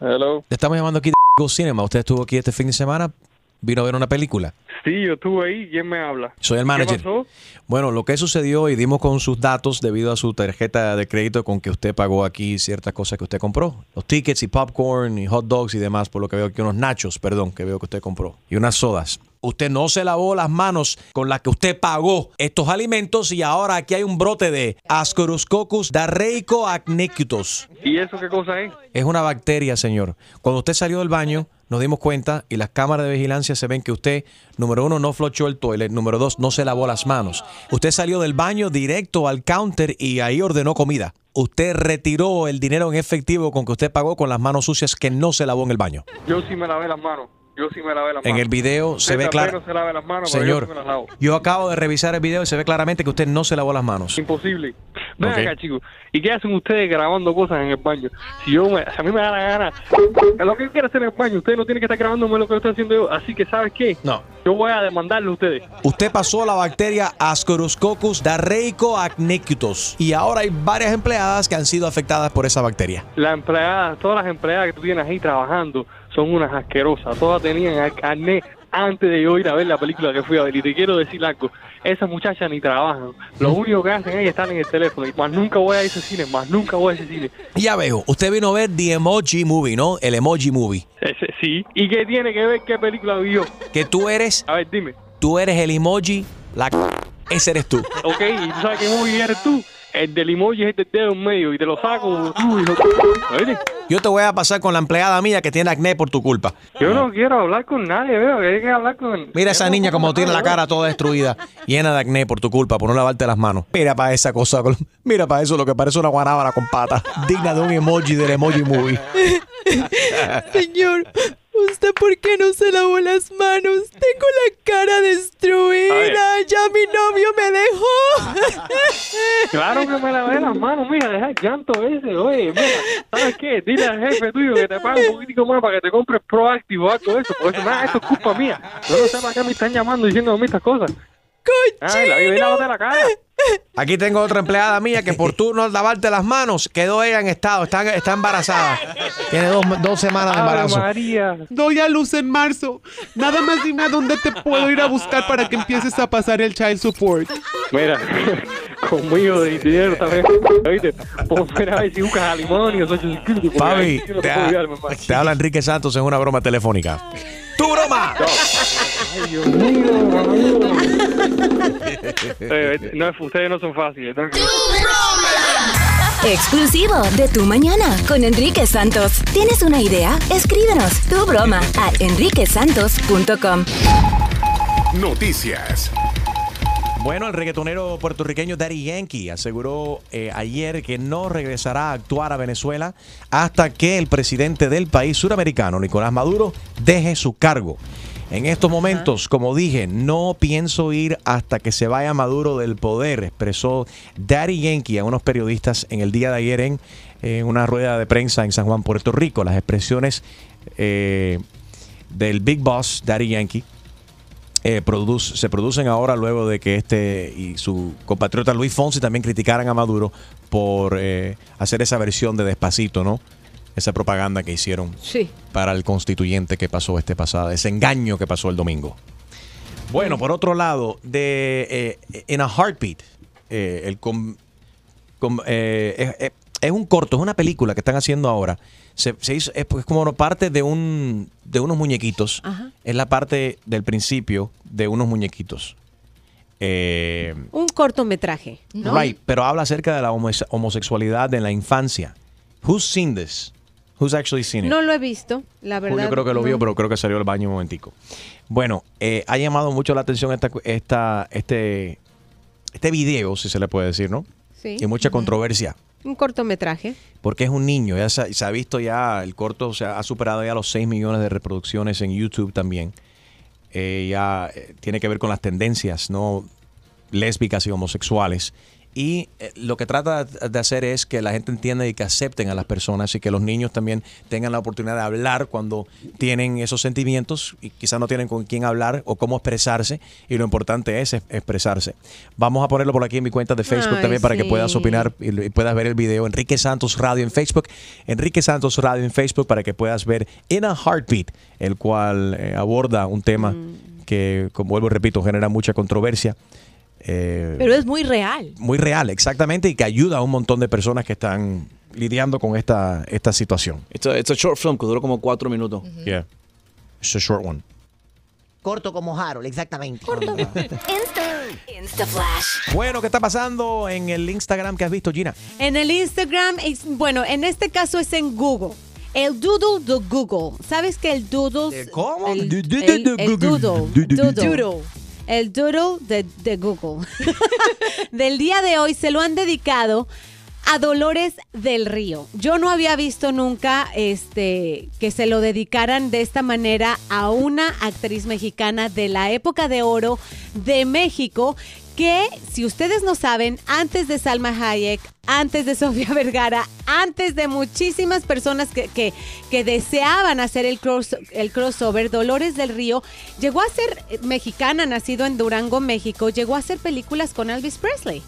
Speaker 28: Hello.
Speaker 3: Le estamos llamando aquí de Go Cinema. Usted estuvo aquí este fin de semana, vino a ver una película.
Speaker 28: Sí, yo estuve ahí. ¿Quién me habla?
Speaker 3: Soy el manager.
Speaker 28: ¿Qué pasó?
Speaker 3: Bueno, lo que sucedió y dimos con sus datos debido a su tarjeta de crédito con que usted pagó aquí ciertas cosas que usted compró. Los tickets y popcorn y hot dogs y demás, por lo que veo aquí unos nachos, perdón, que veo que usted compró. Y unas sodas. Usted no se lavó las manos con las que usted pagó estos alimentos y ahora aquí hay un brote de Ascoroscoccus darreico acneicutus.
Speaker 28: ¿Y eso qué cosa es?
Speaker 3: Es una bacteria, señor. Cuando usted salió del baño, nos dimos cuenta y las cámaras de vigilancia se ven que usted, número uno, no flochó el toilet, número dos, no se lavó las manos. Usted salió del baño directo al counter y ahí ordenó comida. Usted retiró el dinero en efectivo con que usted pagó con las manos sucias que no se lavó en el baño.
Speaker 28: Yo sí me lavé las manos. Yo sí me lavé las
Speaker 3: En
Speaker 28: manos.
Speaker 3: el video se
Speaker 28: Usted
Speaker 3: ve claro.
Speaker 28: se lave las manos, pero yo
Speaker 3: Señor,
Speaker 28: sí me las lavo.
Speaker 3: yo acabo de revisar el video y se ve claramente que usted no se lavó las manos.
Speaker 28: Imposible. Ven
Speaker 3: Ok.
Speaker 28: acá, chicos. ¿Y qué hacen ustedes grabando cosas en el baño? Si yo me, a mí me da la gana, lo que yo quiero hacer en el baño, ustedes no tienen que estar grabándome lo que yo estoy haciendo yo. Así que, ¿sabes qué?
Speaker 3: No.
Speaker 28: Yo voy a demandarle a ustedes.
Speaker 3: Usted pasó la bacteria Ascoroscoccus darreico acneicutus y ahora hay varias empleadas que han sido afectadas por esa bacteria.
Speaker 28: Las empleadas, todas las empleadas que tú tienes ahí trabajando son unas asquerosas. Todas tenían acné antes de yo ir a ver la película que fui a ver. Y te quiero decir algo, esas muchachas ni trabajan. Lo único que hacen es estar en el teléfono. Y más nunca voy a ese cine, más nunca voy a ese cine.
Speaker 3: Ya veo, usted vino a ver The Emoji Movie, ¿no? El Emoji Movie.
Speaker 28: Ese, sí. ¿Y qué tiene que ver qué película vio?
Speaker 3: Que tú eres,
Speaker 28: A ver, dime.
Speaker 3: tú eres el emoji, la c- ese eres tú.
Speaker 28: Ok, ¿y tú sabes qué movie eres tú? El del emoji es el del dedo en medio y te lo saco tú y lo... ¿Oíste?
Speaker 3: Yo te voy a pasar con la empleada mía que tiene acné por tu culpa.
Speaker 28: Yo no quiero hablar con nadie, veo que hay que hablar con...
Speaker 3: Mira esa niña como tiene la cara toda destruida, llena de acné por tu culpa, por no lavarte las manos. Mira para esa cosa, mira para eso lo que parece una guanábana con patas, digna de un emoji del Emoji Movie. (laughs)
Speaker 15: Señor, ¿usted por qué no se lavó las manos? Tengo la cara destruida. Ya mi novio me dejó. (laughs)
Speaker 28: Claro que me lavé las manos, mira, deja el llanto ese, oye, mira, ¿sabes qué? Dile al jefe tuyo que te pague un poquitico más para que te compres Proactive o algo de eso, porque eso, nada, eso es culpa mía. Yo no sé para qué me están llamando mí estas cosas. Ay, la lávate la cara.
Speaker 3: Aquí tengo otra empleada mía que por (laughs) tú no lavarte las manos, quedó ella en estado, está, está embarazada. Tiene dos, dos semanas de embarazo.
Speaker 28: María.
Speaker 29: Doy a luz en marzo. Nada más dime a dónde te puedo ir a buscar para que empieces a pasar el child support.
Speaker 28: Mira, (laughs) conmigo de dinero también, oíste, a ver si buscas a limón y social security, porque
Speaker 3: Fabi,
Speaker 28: ahí sí no
Speaker 3: te,
Speaker 28: te
Speaker 3: habla Enrique Santos en una broma telefónica. ¡Tu broma!
Speaker 28: Ay, Dios mío, Eh, no, ustedes no son fáciles, tranquilo.
Speaker 2: Exclusivo de Tu Mañana con Enrique Santos. ¿Tienes una idea? Escríbenos tu broma a enriquesantos.com.
Speaker 30: Noticias.
Speaker 3: Bueno, el reggaetonero puertorriqueño Daddy Yankee aseguró eh, ayer que no regresará a actuar a Venezuela hasta que el presidente del país suramericano, Nicolás Maduro, deje su cargo. En estos momentos, como dije, no pienso ir hasta que se vaya Maduro del poder, expresó Daddy Yankee a unos periodistas en el día de ayer en, en una rueda de prensa en San Juan, Puerto Rico. Las expresiones eh, del Big Boss, Daddy Yankee, eh, produce- se producen ahora luego de que este y su compatriota Luis Fonsi también criticaran a Maduro por eh, hacer esa versión de Despacito, ¿no? Esa propaganda que hicieron
Speaker 4: Sí.
Speaker 3: para el constituyente que pasó este pasado, ese engaño que pasó el domingo. Bueno, por otro lado, de eh, In a Heartbeat, eh, el com- com- eh, es, es- es un corto, es una película que están haciendo ahora. Se, se hizo, es, pues, como parte de un de unos muñequitos.
Speaker 4: Ajá.
Speaker 3: Es la parte del principio de unos muñequitos. Eh,
Speaker 4: Un cortometraje, ¿no?
Speaker 3: Right, pero habla acerca de la homose- homosexualidad en la infancia. Who's seen this? Who's actually seen it?
Speaker 4: No lo he visto, la verdad.
Speaker 3: Julio creo que lo
Speaker 4: no.
Speaker 3: vio, pero creo que salió al baño un momentico. Bueno, eh, ha llamado mucho la atención esta, esta, este, este video, si se le puede decir, ¿no?
Speaker 4: Sí.
Speaker 3: Y mucha controversia,
Speaker 4: Un cortometraje.
Speaker 3: porque es un niño. Ya se, se ha visto ya, el corto o sea, ha superado ya los 6 millones de reproducciones en YouTube también. Eh, ya eh, tiene que ver con las tendencias, ¿no? Lésbicas y homosexuales. Y eh, lo que trata de hacer es que la gente entienda y que acepten a las personas y que los niños también tengan la oportunidad de hablar cuando tienen esos sentimientos y quizás no tienen con quién hablar o cómo expresarse. Y lo importante es es- expresarse. Vamos a ponerlo por aquí en mi cuenta de Facebook
Speaker 4: Ay,
Speaker 3: también para que puedas opinar y, y puedas ver el video. Enrique Santos Radio en Facebook. Enrique Santos Radio en Facebook para que puedas ver In a Heartbeat, el cual eh, aborda un tema
Speaker 4: Mm.
Speaker 3: que, como vuelvo y repito, genera mucha controversia. Eh,
Speaker 15: Pero es muy real.
Speaker 3: muy real, exactamente, y que ayuda a un montón de personas que están lidiando con esta, esta situación.
Speaker 6: It's a, it's a short film que duró como cuatro minutos.
Speaker 3: Yeah. It's a short one.
Speaker 24: Corto como Harold, exactamente. (laughs)
Speaker 2: Insta Flash.
Speaker 3: Bueno, ¿qué está pasando en el Instagram que has visto, Gina?
Speaker 4: En el Instagram, es- bueno, en este caso es en Google. El doodle de Google. ¿Sabes que el doodle...
Speaker 24: ¿Cómo?
Speaker 4: El, el- el doodle. Doodle.
Speaker 24: Doodle.
Speaker 4: El doodle de, de Google. (laughs) del día de hoy se lo han dedicado a Dolores del Río. Yo no había visto nunca este que se lo dedicaran de esta manera a una actriz mexicana de la época de oro de México que si ustedes no saben, antes de Salma Hayek, antes de Sofía (laughs) Vergara, antes de muchísimas personas que, que, que deseaban hacer el, cross- el crossover, Dolores del Río llegó a ser mexicana, nacido en Durango, México, llegó a hacer películas con Elvis Presley.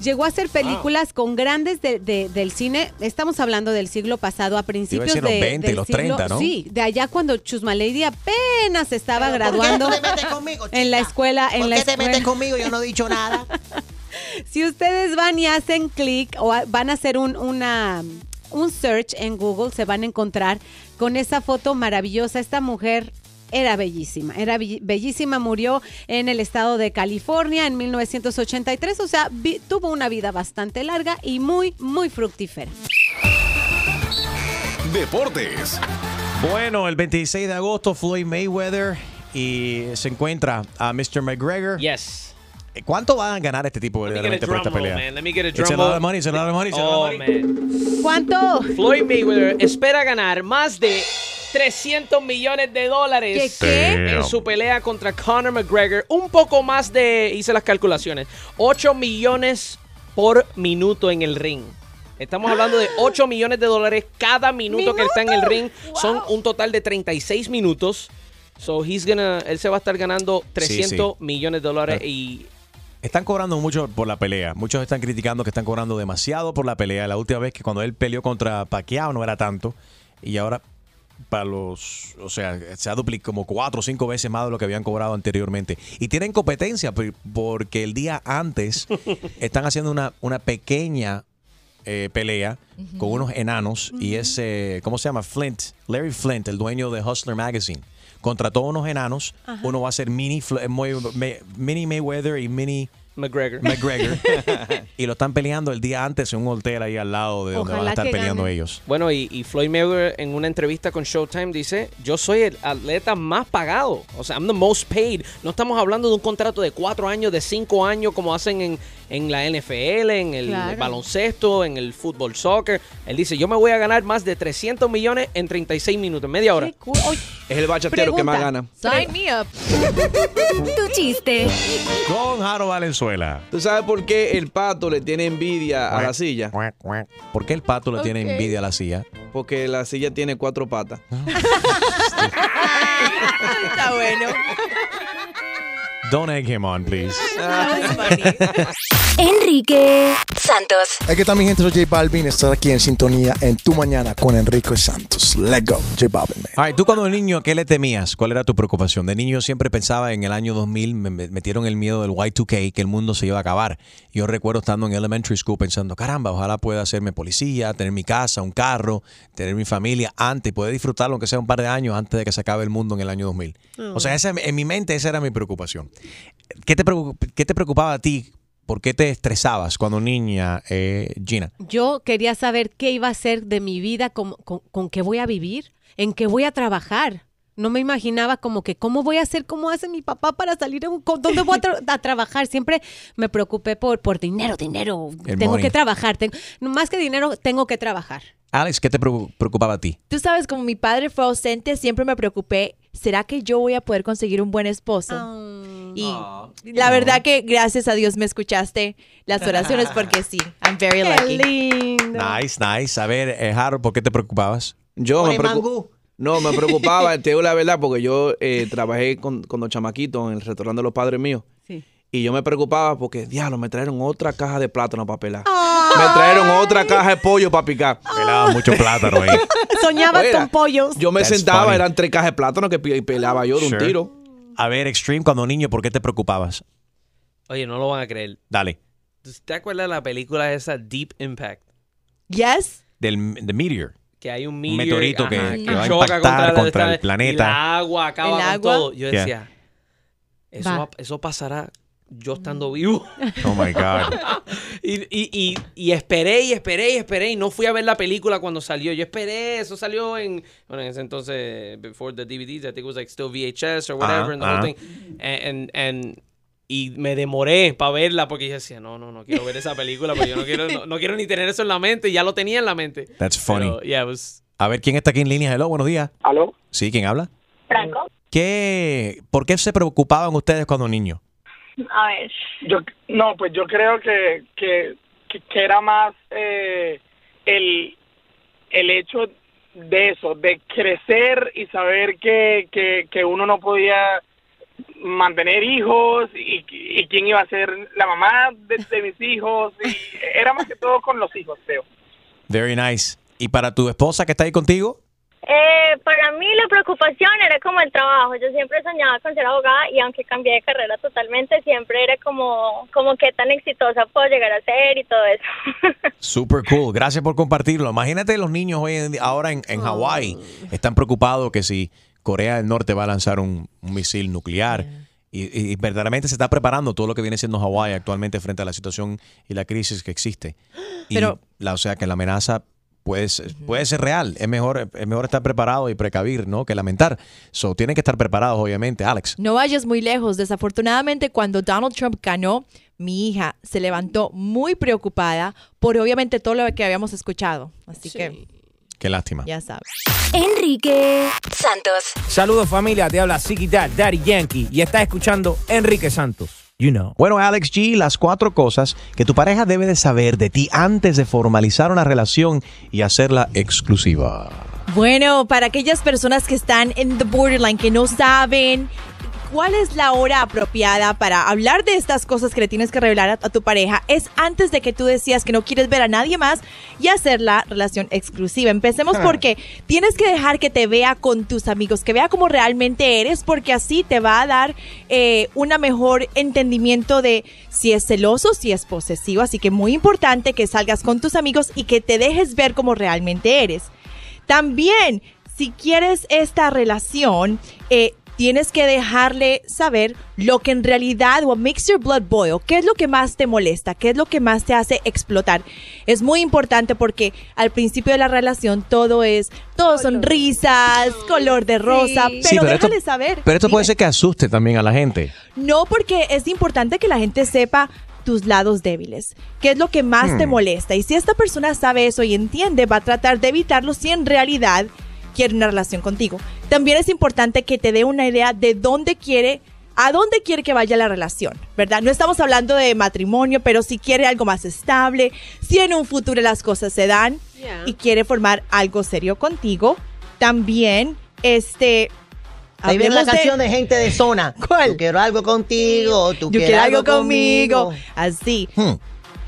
Speaker 4: Llegó a hacer películas con grandes de- de- del cine. Estamos hablando del siglo pasado, a principios
Speaker 3: decir los
Speaker 4: de,
Speaker 3: 20 y los
Speaker 4: siglo-
Speaker 3: 30, ¿no?
Speaker 4: Sí, de allá cuando Chusma Lady apenas estaba
Speaker 24: ¿Pero por qué
Speaker 4: graduando
Speaker 24: te metes conmigo, (laughs)
Speaker 4: en la escuela. En
Speaker 24: ¿Por
Speaker 4: la
Speaker 24: qué te
Speaker 4: escuela.
Speaker 24: metes conmigo? Yo no he dicho nada. (laughs)
Speaker 4: Si ustedes van y hacen clic o a- van a hacer un, una, un search en Google, se van a encontrar con esa foto maravillosa. Esta mujer era bellísima, era be- bellísima, murió en el estado de California en 1983, o sea, vi- tuvo una vida bastante larga y muy, muy fructífera.
Speaker 3: Deportes. Bueno, el 26 de agosto, Floyd Mayweather y se encuentra a Mr. McGregor.
Speaker 31: Yes.
Speaker 3: ¿Cuánto van a ganar este tipo realmente por esta
Speaker 31: roll,
Speaker 3: pelea?
Speaker 31: man. Let me get a
Speaker 3: It's a
Speaker 31: drum
Speaker 3: lot
Speaker 31: roll.
Speaker 3: of money, it's a lot of money, it's a lot
Speaker 31: Oh,
Speaker 3: of money.
Speaker 31: man.
Speaker 4: ¿Cuánto?
Speaker 31: Floyd Mayweather espera ganar más de 300 millones de dólares
Speaker 4: ¿Qué, qué?
Speaker 31: en su pelea contra Conor McGregor. Un poco más de, hice las calculaciones, 8 millones por minuto en el ring. Estamos hablando de 8 millones de dólares cada minuto que está en el ring. Son un total de 36 minutos. So he's gonna, él se va a estar ganando 300 millones de dólares y
Speaker 3: Están cobrando mucho por la pelea. Muchos están criticando que están cobrando demasiado por la pelea. La última vez que cuando él peleó contra Pacquiao no era tanto. Y ahora para los, o sea, se ha duplicado como cuatro o cinco veces más de lo que habían cobrado anteriormente. Y tienen competencia por- porque el día antes (laughs) están haciendo una, una pequeña eh, pelea con unos enanos y ese, ¿cómo se llama? Flint, Larry Flint, el dueño de Hustler Magazine. Contrató unos enanos.
Speaker 4: Ajá.
Speaker 3: Uno va a ser mini, eh, mini Mayweather y mini
Speaker 31: McGregor.
Speaker 3: McGregor. (laughs) (laughs) y lo están peleando el día antes en un hotel ahí al lado de donde van a estar peleando ellos.
Speaker 31: Bueno, y, y Floyd Mayweather en una entrevista con Showtime dice, yo soy el atleta más pagado. O sea, I'm the most paid. No estamos hablando de un contrato de cuatro años, de cinco años, como hacen en, en la NFL, en el
Speaker 4: Claro.
Speaker 31: baloncesto, en el fútbol soccer. Él dice, yo me voy a ganar más de 300 millones en 36 minutos, media hora.
Speaker 6: Es el bachatero que más gana.
Speaker 2: Sign me up. tu chiste.
Speaker 3: Con Jaro Valenzuela.
Speaker 6: ¿Tú sabes por qué el pato le tiene envidia a la silla?
Speaker 3: ¿Por qué el pato le tiene envidia a la silla?
Speaker 6: Porque la silla tiene cuatro patas. (laughs)
Speaker 15: Está bueno.
Speaker 3: Don't egg him on, please. (laughs)
Speaker 2: Enrique Santos.
Speaker 32: Aquí está mi gente, soy J Balvin. Estar aquí en sintonía en Tu Mañana con Enrique Santos. Let's go, J Balvin. man.
Speaker 3: Ay, tú cuando niño, ¿qué le temías? ¿Cuál era tu preocupación? De niño siempre pensaba en el año 2000, me me metieron el miedo del Y2K, que el mundo se iba a acabar. Yo recuerdo estando en elementary school pensando, caramba, ojalá pueda hacerme policía, tener mi casa, un carro, tener mi familia antes, y poder disfrutarlo aunque sea un par de años antes de que se acabe el mundo en el año 2000. O sea, esa- en mi mente esa era mi preocupación. ¿Qué te, qué te preocupaba a ti? ¿Por qué te estresabas cuando niña, eh, Gina?
Speaker 4: Yo quería saber qué iba a ser de mi vida, con, con, con qué voy a vivir, en qué voy a trabajar. No me imaginaba como que cómo voy a hacer, cómo hace mi papá para salir, a un- con- dónde voy a, tra- a trabajar. Siempre me preocupé por, por dinero, dinero.
Speaker 3: El
Speaker 4: tengo
Speaker 3: money.
Speaker 4: que trabajar. tengo- más que dinero, tengo que trabajar.
Speaker 3: Alex, ¿qué te preocu- preocupaba a ti?
Speaker 15: Tú sabes, como mi padre fue ausente, siempre me preocupé, ¿será que yo voy a poder conseguir un buen esposo? Y la verdad que gracias a Dios me escuchaste las oraciones (laughs) porque sí, I'm very lucky.
Speaker 4: lindo.
Speaker 3: Nice, nice. A ver, eh, Harold, ¿por qué te preocupabas?
Speaker 6: Yo me
Speaker 3: Oye,
Speaker 6: preocup- No, me preocupaba, (laughs) te digo la verdad, porque yo eh, trabajé con, con los chamaquitos en el restaurante de los padres míos.
Speaker 4: Sí.
Speaker 6: Y yo me preocupaba porque, diablo, me trajeron otra caja de plátano para pelar. Me trajeron otra caja de pollo para picar.
Speaker 3: Pelaba mucho plátano ahí. (laughs)
Speaker 4: Soñabas
Speaker 6: Oiga,
Speaker 4: con pollos.
Speaker 6: Yo me
Speaker 3: That's
Speaker 6: sentaba,
Speaker 3: funny.
Speaker 6: eran tres cajas de plátano que pelaba yo de un
Speaker 3: Sure.
Speaker 6: tiro.
Speaker 3: A ver, Extreme, cuando niño, ¿por qué te preocupabas?
Speaker 31: Oye, no lo van a creer.
Speaker 3: Dale.
Speaker 31: ¿Te acuerdas de la película esa Deep Impact?
Speaker 15: Yes.
Speaker 3: Del the meteor.
Speaker 31: Que hay un,
Speaker 3: Un
Speaker 31: meteor,
Speaker 3: meteorito que-
Speaker 31: ajá,
Speaker 3: que va a
Speaker 31: choca
Speaker 3: impactar contra el planeta.
Speaker 31: Y la agua acaba
Speaker 15: ¿El
Speaker 31: con
Speaker 15: agua?
Speaker 31: todo. Yo
Speaker 3: Yeah.
Speaker 31: decía, eso,
Speaker 4: Va.
Speaker 31: va- eso pasará yo estando vivo.
Speaker 3: Oh my God. (laughs)
Speaker 31: y, y, y, y esperé y esperé y esperé y no fui a ver la película cuando salió. Yo esperé, eso salió en, bueno, en ese entonces, before the DVDs, I think it was like still VHS or whatever,
Speaker 3: Ajá,
Speaker 31: and the whole
Speaker 3: ajá.
Speaker 31: thing. And, and, and- y me demoré para verla porque yo decía, no, no, no quiero ver esa película, porque yo no quiero, no, no quiero ni tener eso en la mente. Ya lo tenía en la mente.
Speaker 3: That's funny.
Speaker 31: Pero, yeah, it was-
Speaker 3: A ver, ¿quién está aquí en línea? Hello, buenos días.
Speaker 33: ¿Aló?
Speaker 3: Sí, ¿quién habla?
Speaker 33: Franco.
Speaker 3: ¿Qué, ¿Por qué se preocupaban ustedes cuando niños?
Speaker 33: A ver. Yo, no, pues yo creo que, que, que, que era más eh, el, el hecho de eso, de crecer y saber que, que, que uno no podía mantener hijos y, y quién iba a ser la mamá de, de mis hijos. Y era más que todo con los hijos, creo.
Speaker 3: Very nice. ¿Y para tu esposa que está ahí contigo?
Speaker 34: Eh, para mí la preocupación era como el trabajo. Yo siempre soñaba con ser abogada y aunque cambié de carrera totalmente, siempre era como, como qué tan exitosa puedo llegar a ser y todo eso. (laughs)
Speaker 3: Super cool. Gracias por compartirlo. Imagínate los niños hoy en día- ahora en, en Hawái están preocupados que si Corea del Norte va a lanzar un, un misil nuclear. Y, y verdaderamente se está preparando todo lo que viene siendo Hawái actualmente frente a la situación y la crisis que existe. Y
Speaker 15: Pero-
Speaker 3: la, o sea que la amenaza puede, ser- puede ser real. Es mejor, es mejor estar preparado y precavir, ¿no? Que lamentar. So, tienen que estar preparados, obviamente, Alex.
Speaker 15: No vayas muy lejos. Desafortunadamente, cuando Donald Trump ganó, mi hija se levantó muy preocupada por obviamente todo lo que habíamos escuchado. Así que
Speaker 3: Qué lástima.
Speaker 15: ya sabes.
Speaker 2: Enrique Santos.
Speaker 35: Saludos familia, te habla Ziggy Dad, Daddy Yankee y estás escuchando Enrique Santos. You know.
Speaker 3: Bueno, Alex G, las cuatro cosas que tu pareja debe de saber de ti antes de formalizar una relación y hacerla exclusiva.
Speaker 15: Bueno, para aquellas personas que están en the borderline, que no saben cuál es la hora apropiada para hablar de estas cosas que le tienes que revelar a, a tu pareja, es antes de que tú decías que no quieres ver a nadie más y hacer la relación exclusiva. Empecemos
Speaker 30: Ah.
Speaker 15: porque tienes que dejar que te vea con tus amigos, que vea cómo realmente eres, porque así te va a dar eh, un mejor entendimiento de si es celoso, si es posesivo. Así que muy importante que salgas con tus amigos y que te dejes ver cómo realmente eres. También, si quieres esta relación, eh, tienes que dejarle saber lo que en realidad, what makes your blood boil, qué es lo que más te molesta, qué es lo que más te hace explotar. Es muy importante porque al principio de la relación todo es, todo son risas, color de rosa, pero,
Speaker 3: Sí, pero esto-
Speaker 15: déjale saber.
Speaker 3: Pero esto puede ser que asuste también a la gente.
Speaker 15: No, porque es importante que la gente sepa tus lados débiles, qué es lo que más te
Speaker 3: Hmm.
Speaker 15: molesta. Y si esta persona sabe eso y entiende, va a tratar de evitarlo si en realidad quiere una relación contigo. También es importante que te dé una idea de dónde quiere, a dónde quiere que vaya la relación, ¿verdad? No estamos hablando de matrimonio, pero si quiere algo más estable, si en un futuro las cosas se dan y quiere formar algo serio contigo, también, este...
Speaker 24: Ahí viene la
Speaker 15: de-
Speaker 24: canción de gente de zona. (laughs) ¿Cuál? Yo quiero algo contigo, tú
Speaker 15: yo
Speaker 24: quieres
Speaker 15: quiero algo conmigo. Así.
Speaker 24: Hmm.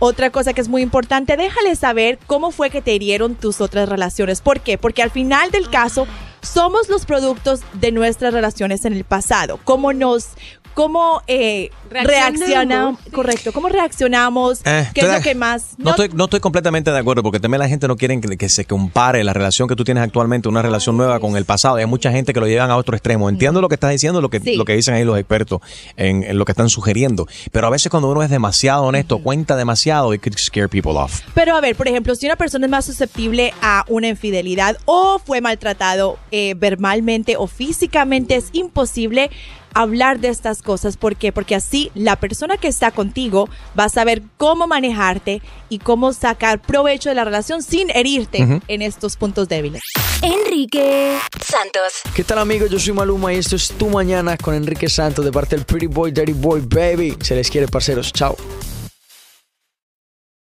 Speaker 15: Otra cosa que es muy importante, déjale saber cómo fue que te hirieron tus otras relaciones. ¿Por qué? Porque al final del caso, somos los productos de nuestras relaciones en el pasado. Cómo nos, cómo eh,
Speaker 4: Reaccionamos.
Speaker 15: reaccionamos. Correcto, cómo reaccionamos,
Speaker 3: Eh,
Speaker 15: qué es lo que más...
Speaker 3: No estoy, no estoy completamente de acuerdo porque también la gente no quiere que, que se compare la relación que tú tienes actualmente, una relación nueva con el pasado. Y hay mucha gente que lo llevan a otro extremo. Entiendo lo que estás diciendo, lo que,
Speaker 15: Sí.
Speaker 3: lo que dicen ahí los expertos en, en lo que están sugiriendo. Pero a veces cuando uno es demasiado honesto, cuenta demasiado, it could scare people off.
Speaker 15: Pero a ver, por ejemplo, si una persona es más susceptible a una infidelidad o fue maltratado eh, verbalmente o físicamente, es imposible hablar de estas cosas. ¿Por qué? Porque así la persona que está contigo va a saber cómo manejarte y cómo sacar provecho de la relación sin herirte en estos puntos débiles.
Speaker 2: Enrique Santos.
Speaker 36: ¿Qué tal amigos? Yo soy Maluma y esto es Tu Mañana con Enrique Santos de parte del Pretty Boy, Dirty Boy, Baby. Se les quiere, parceros. Chao.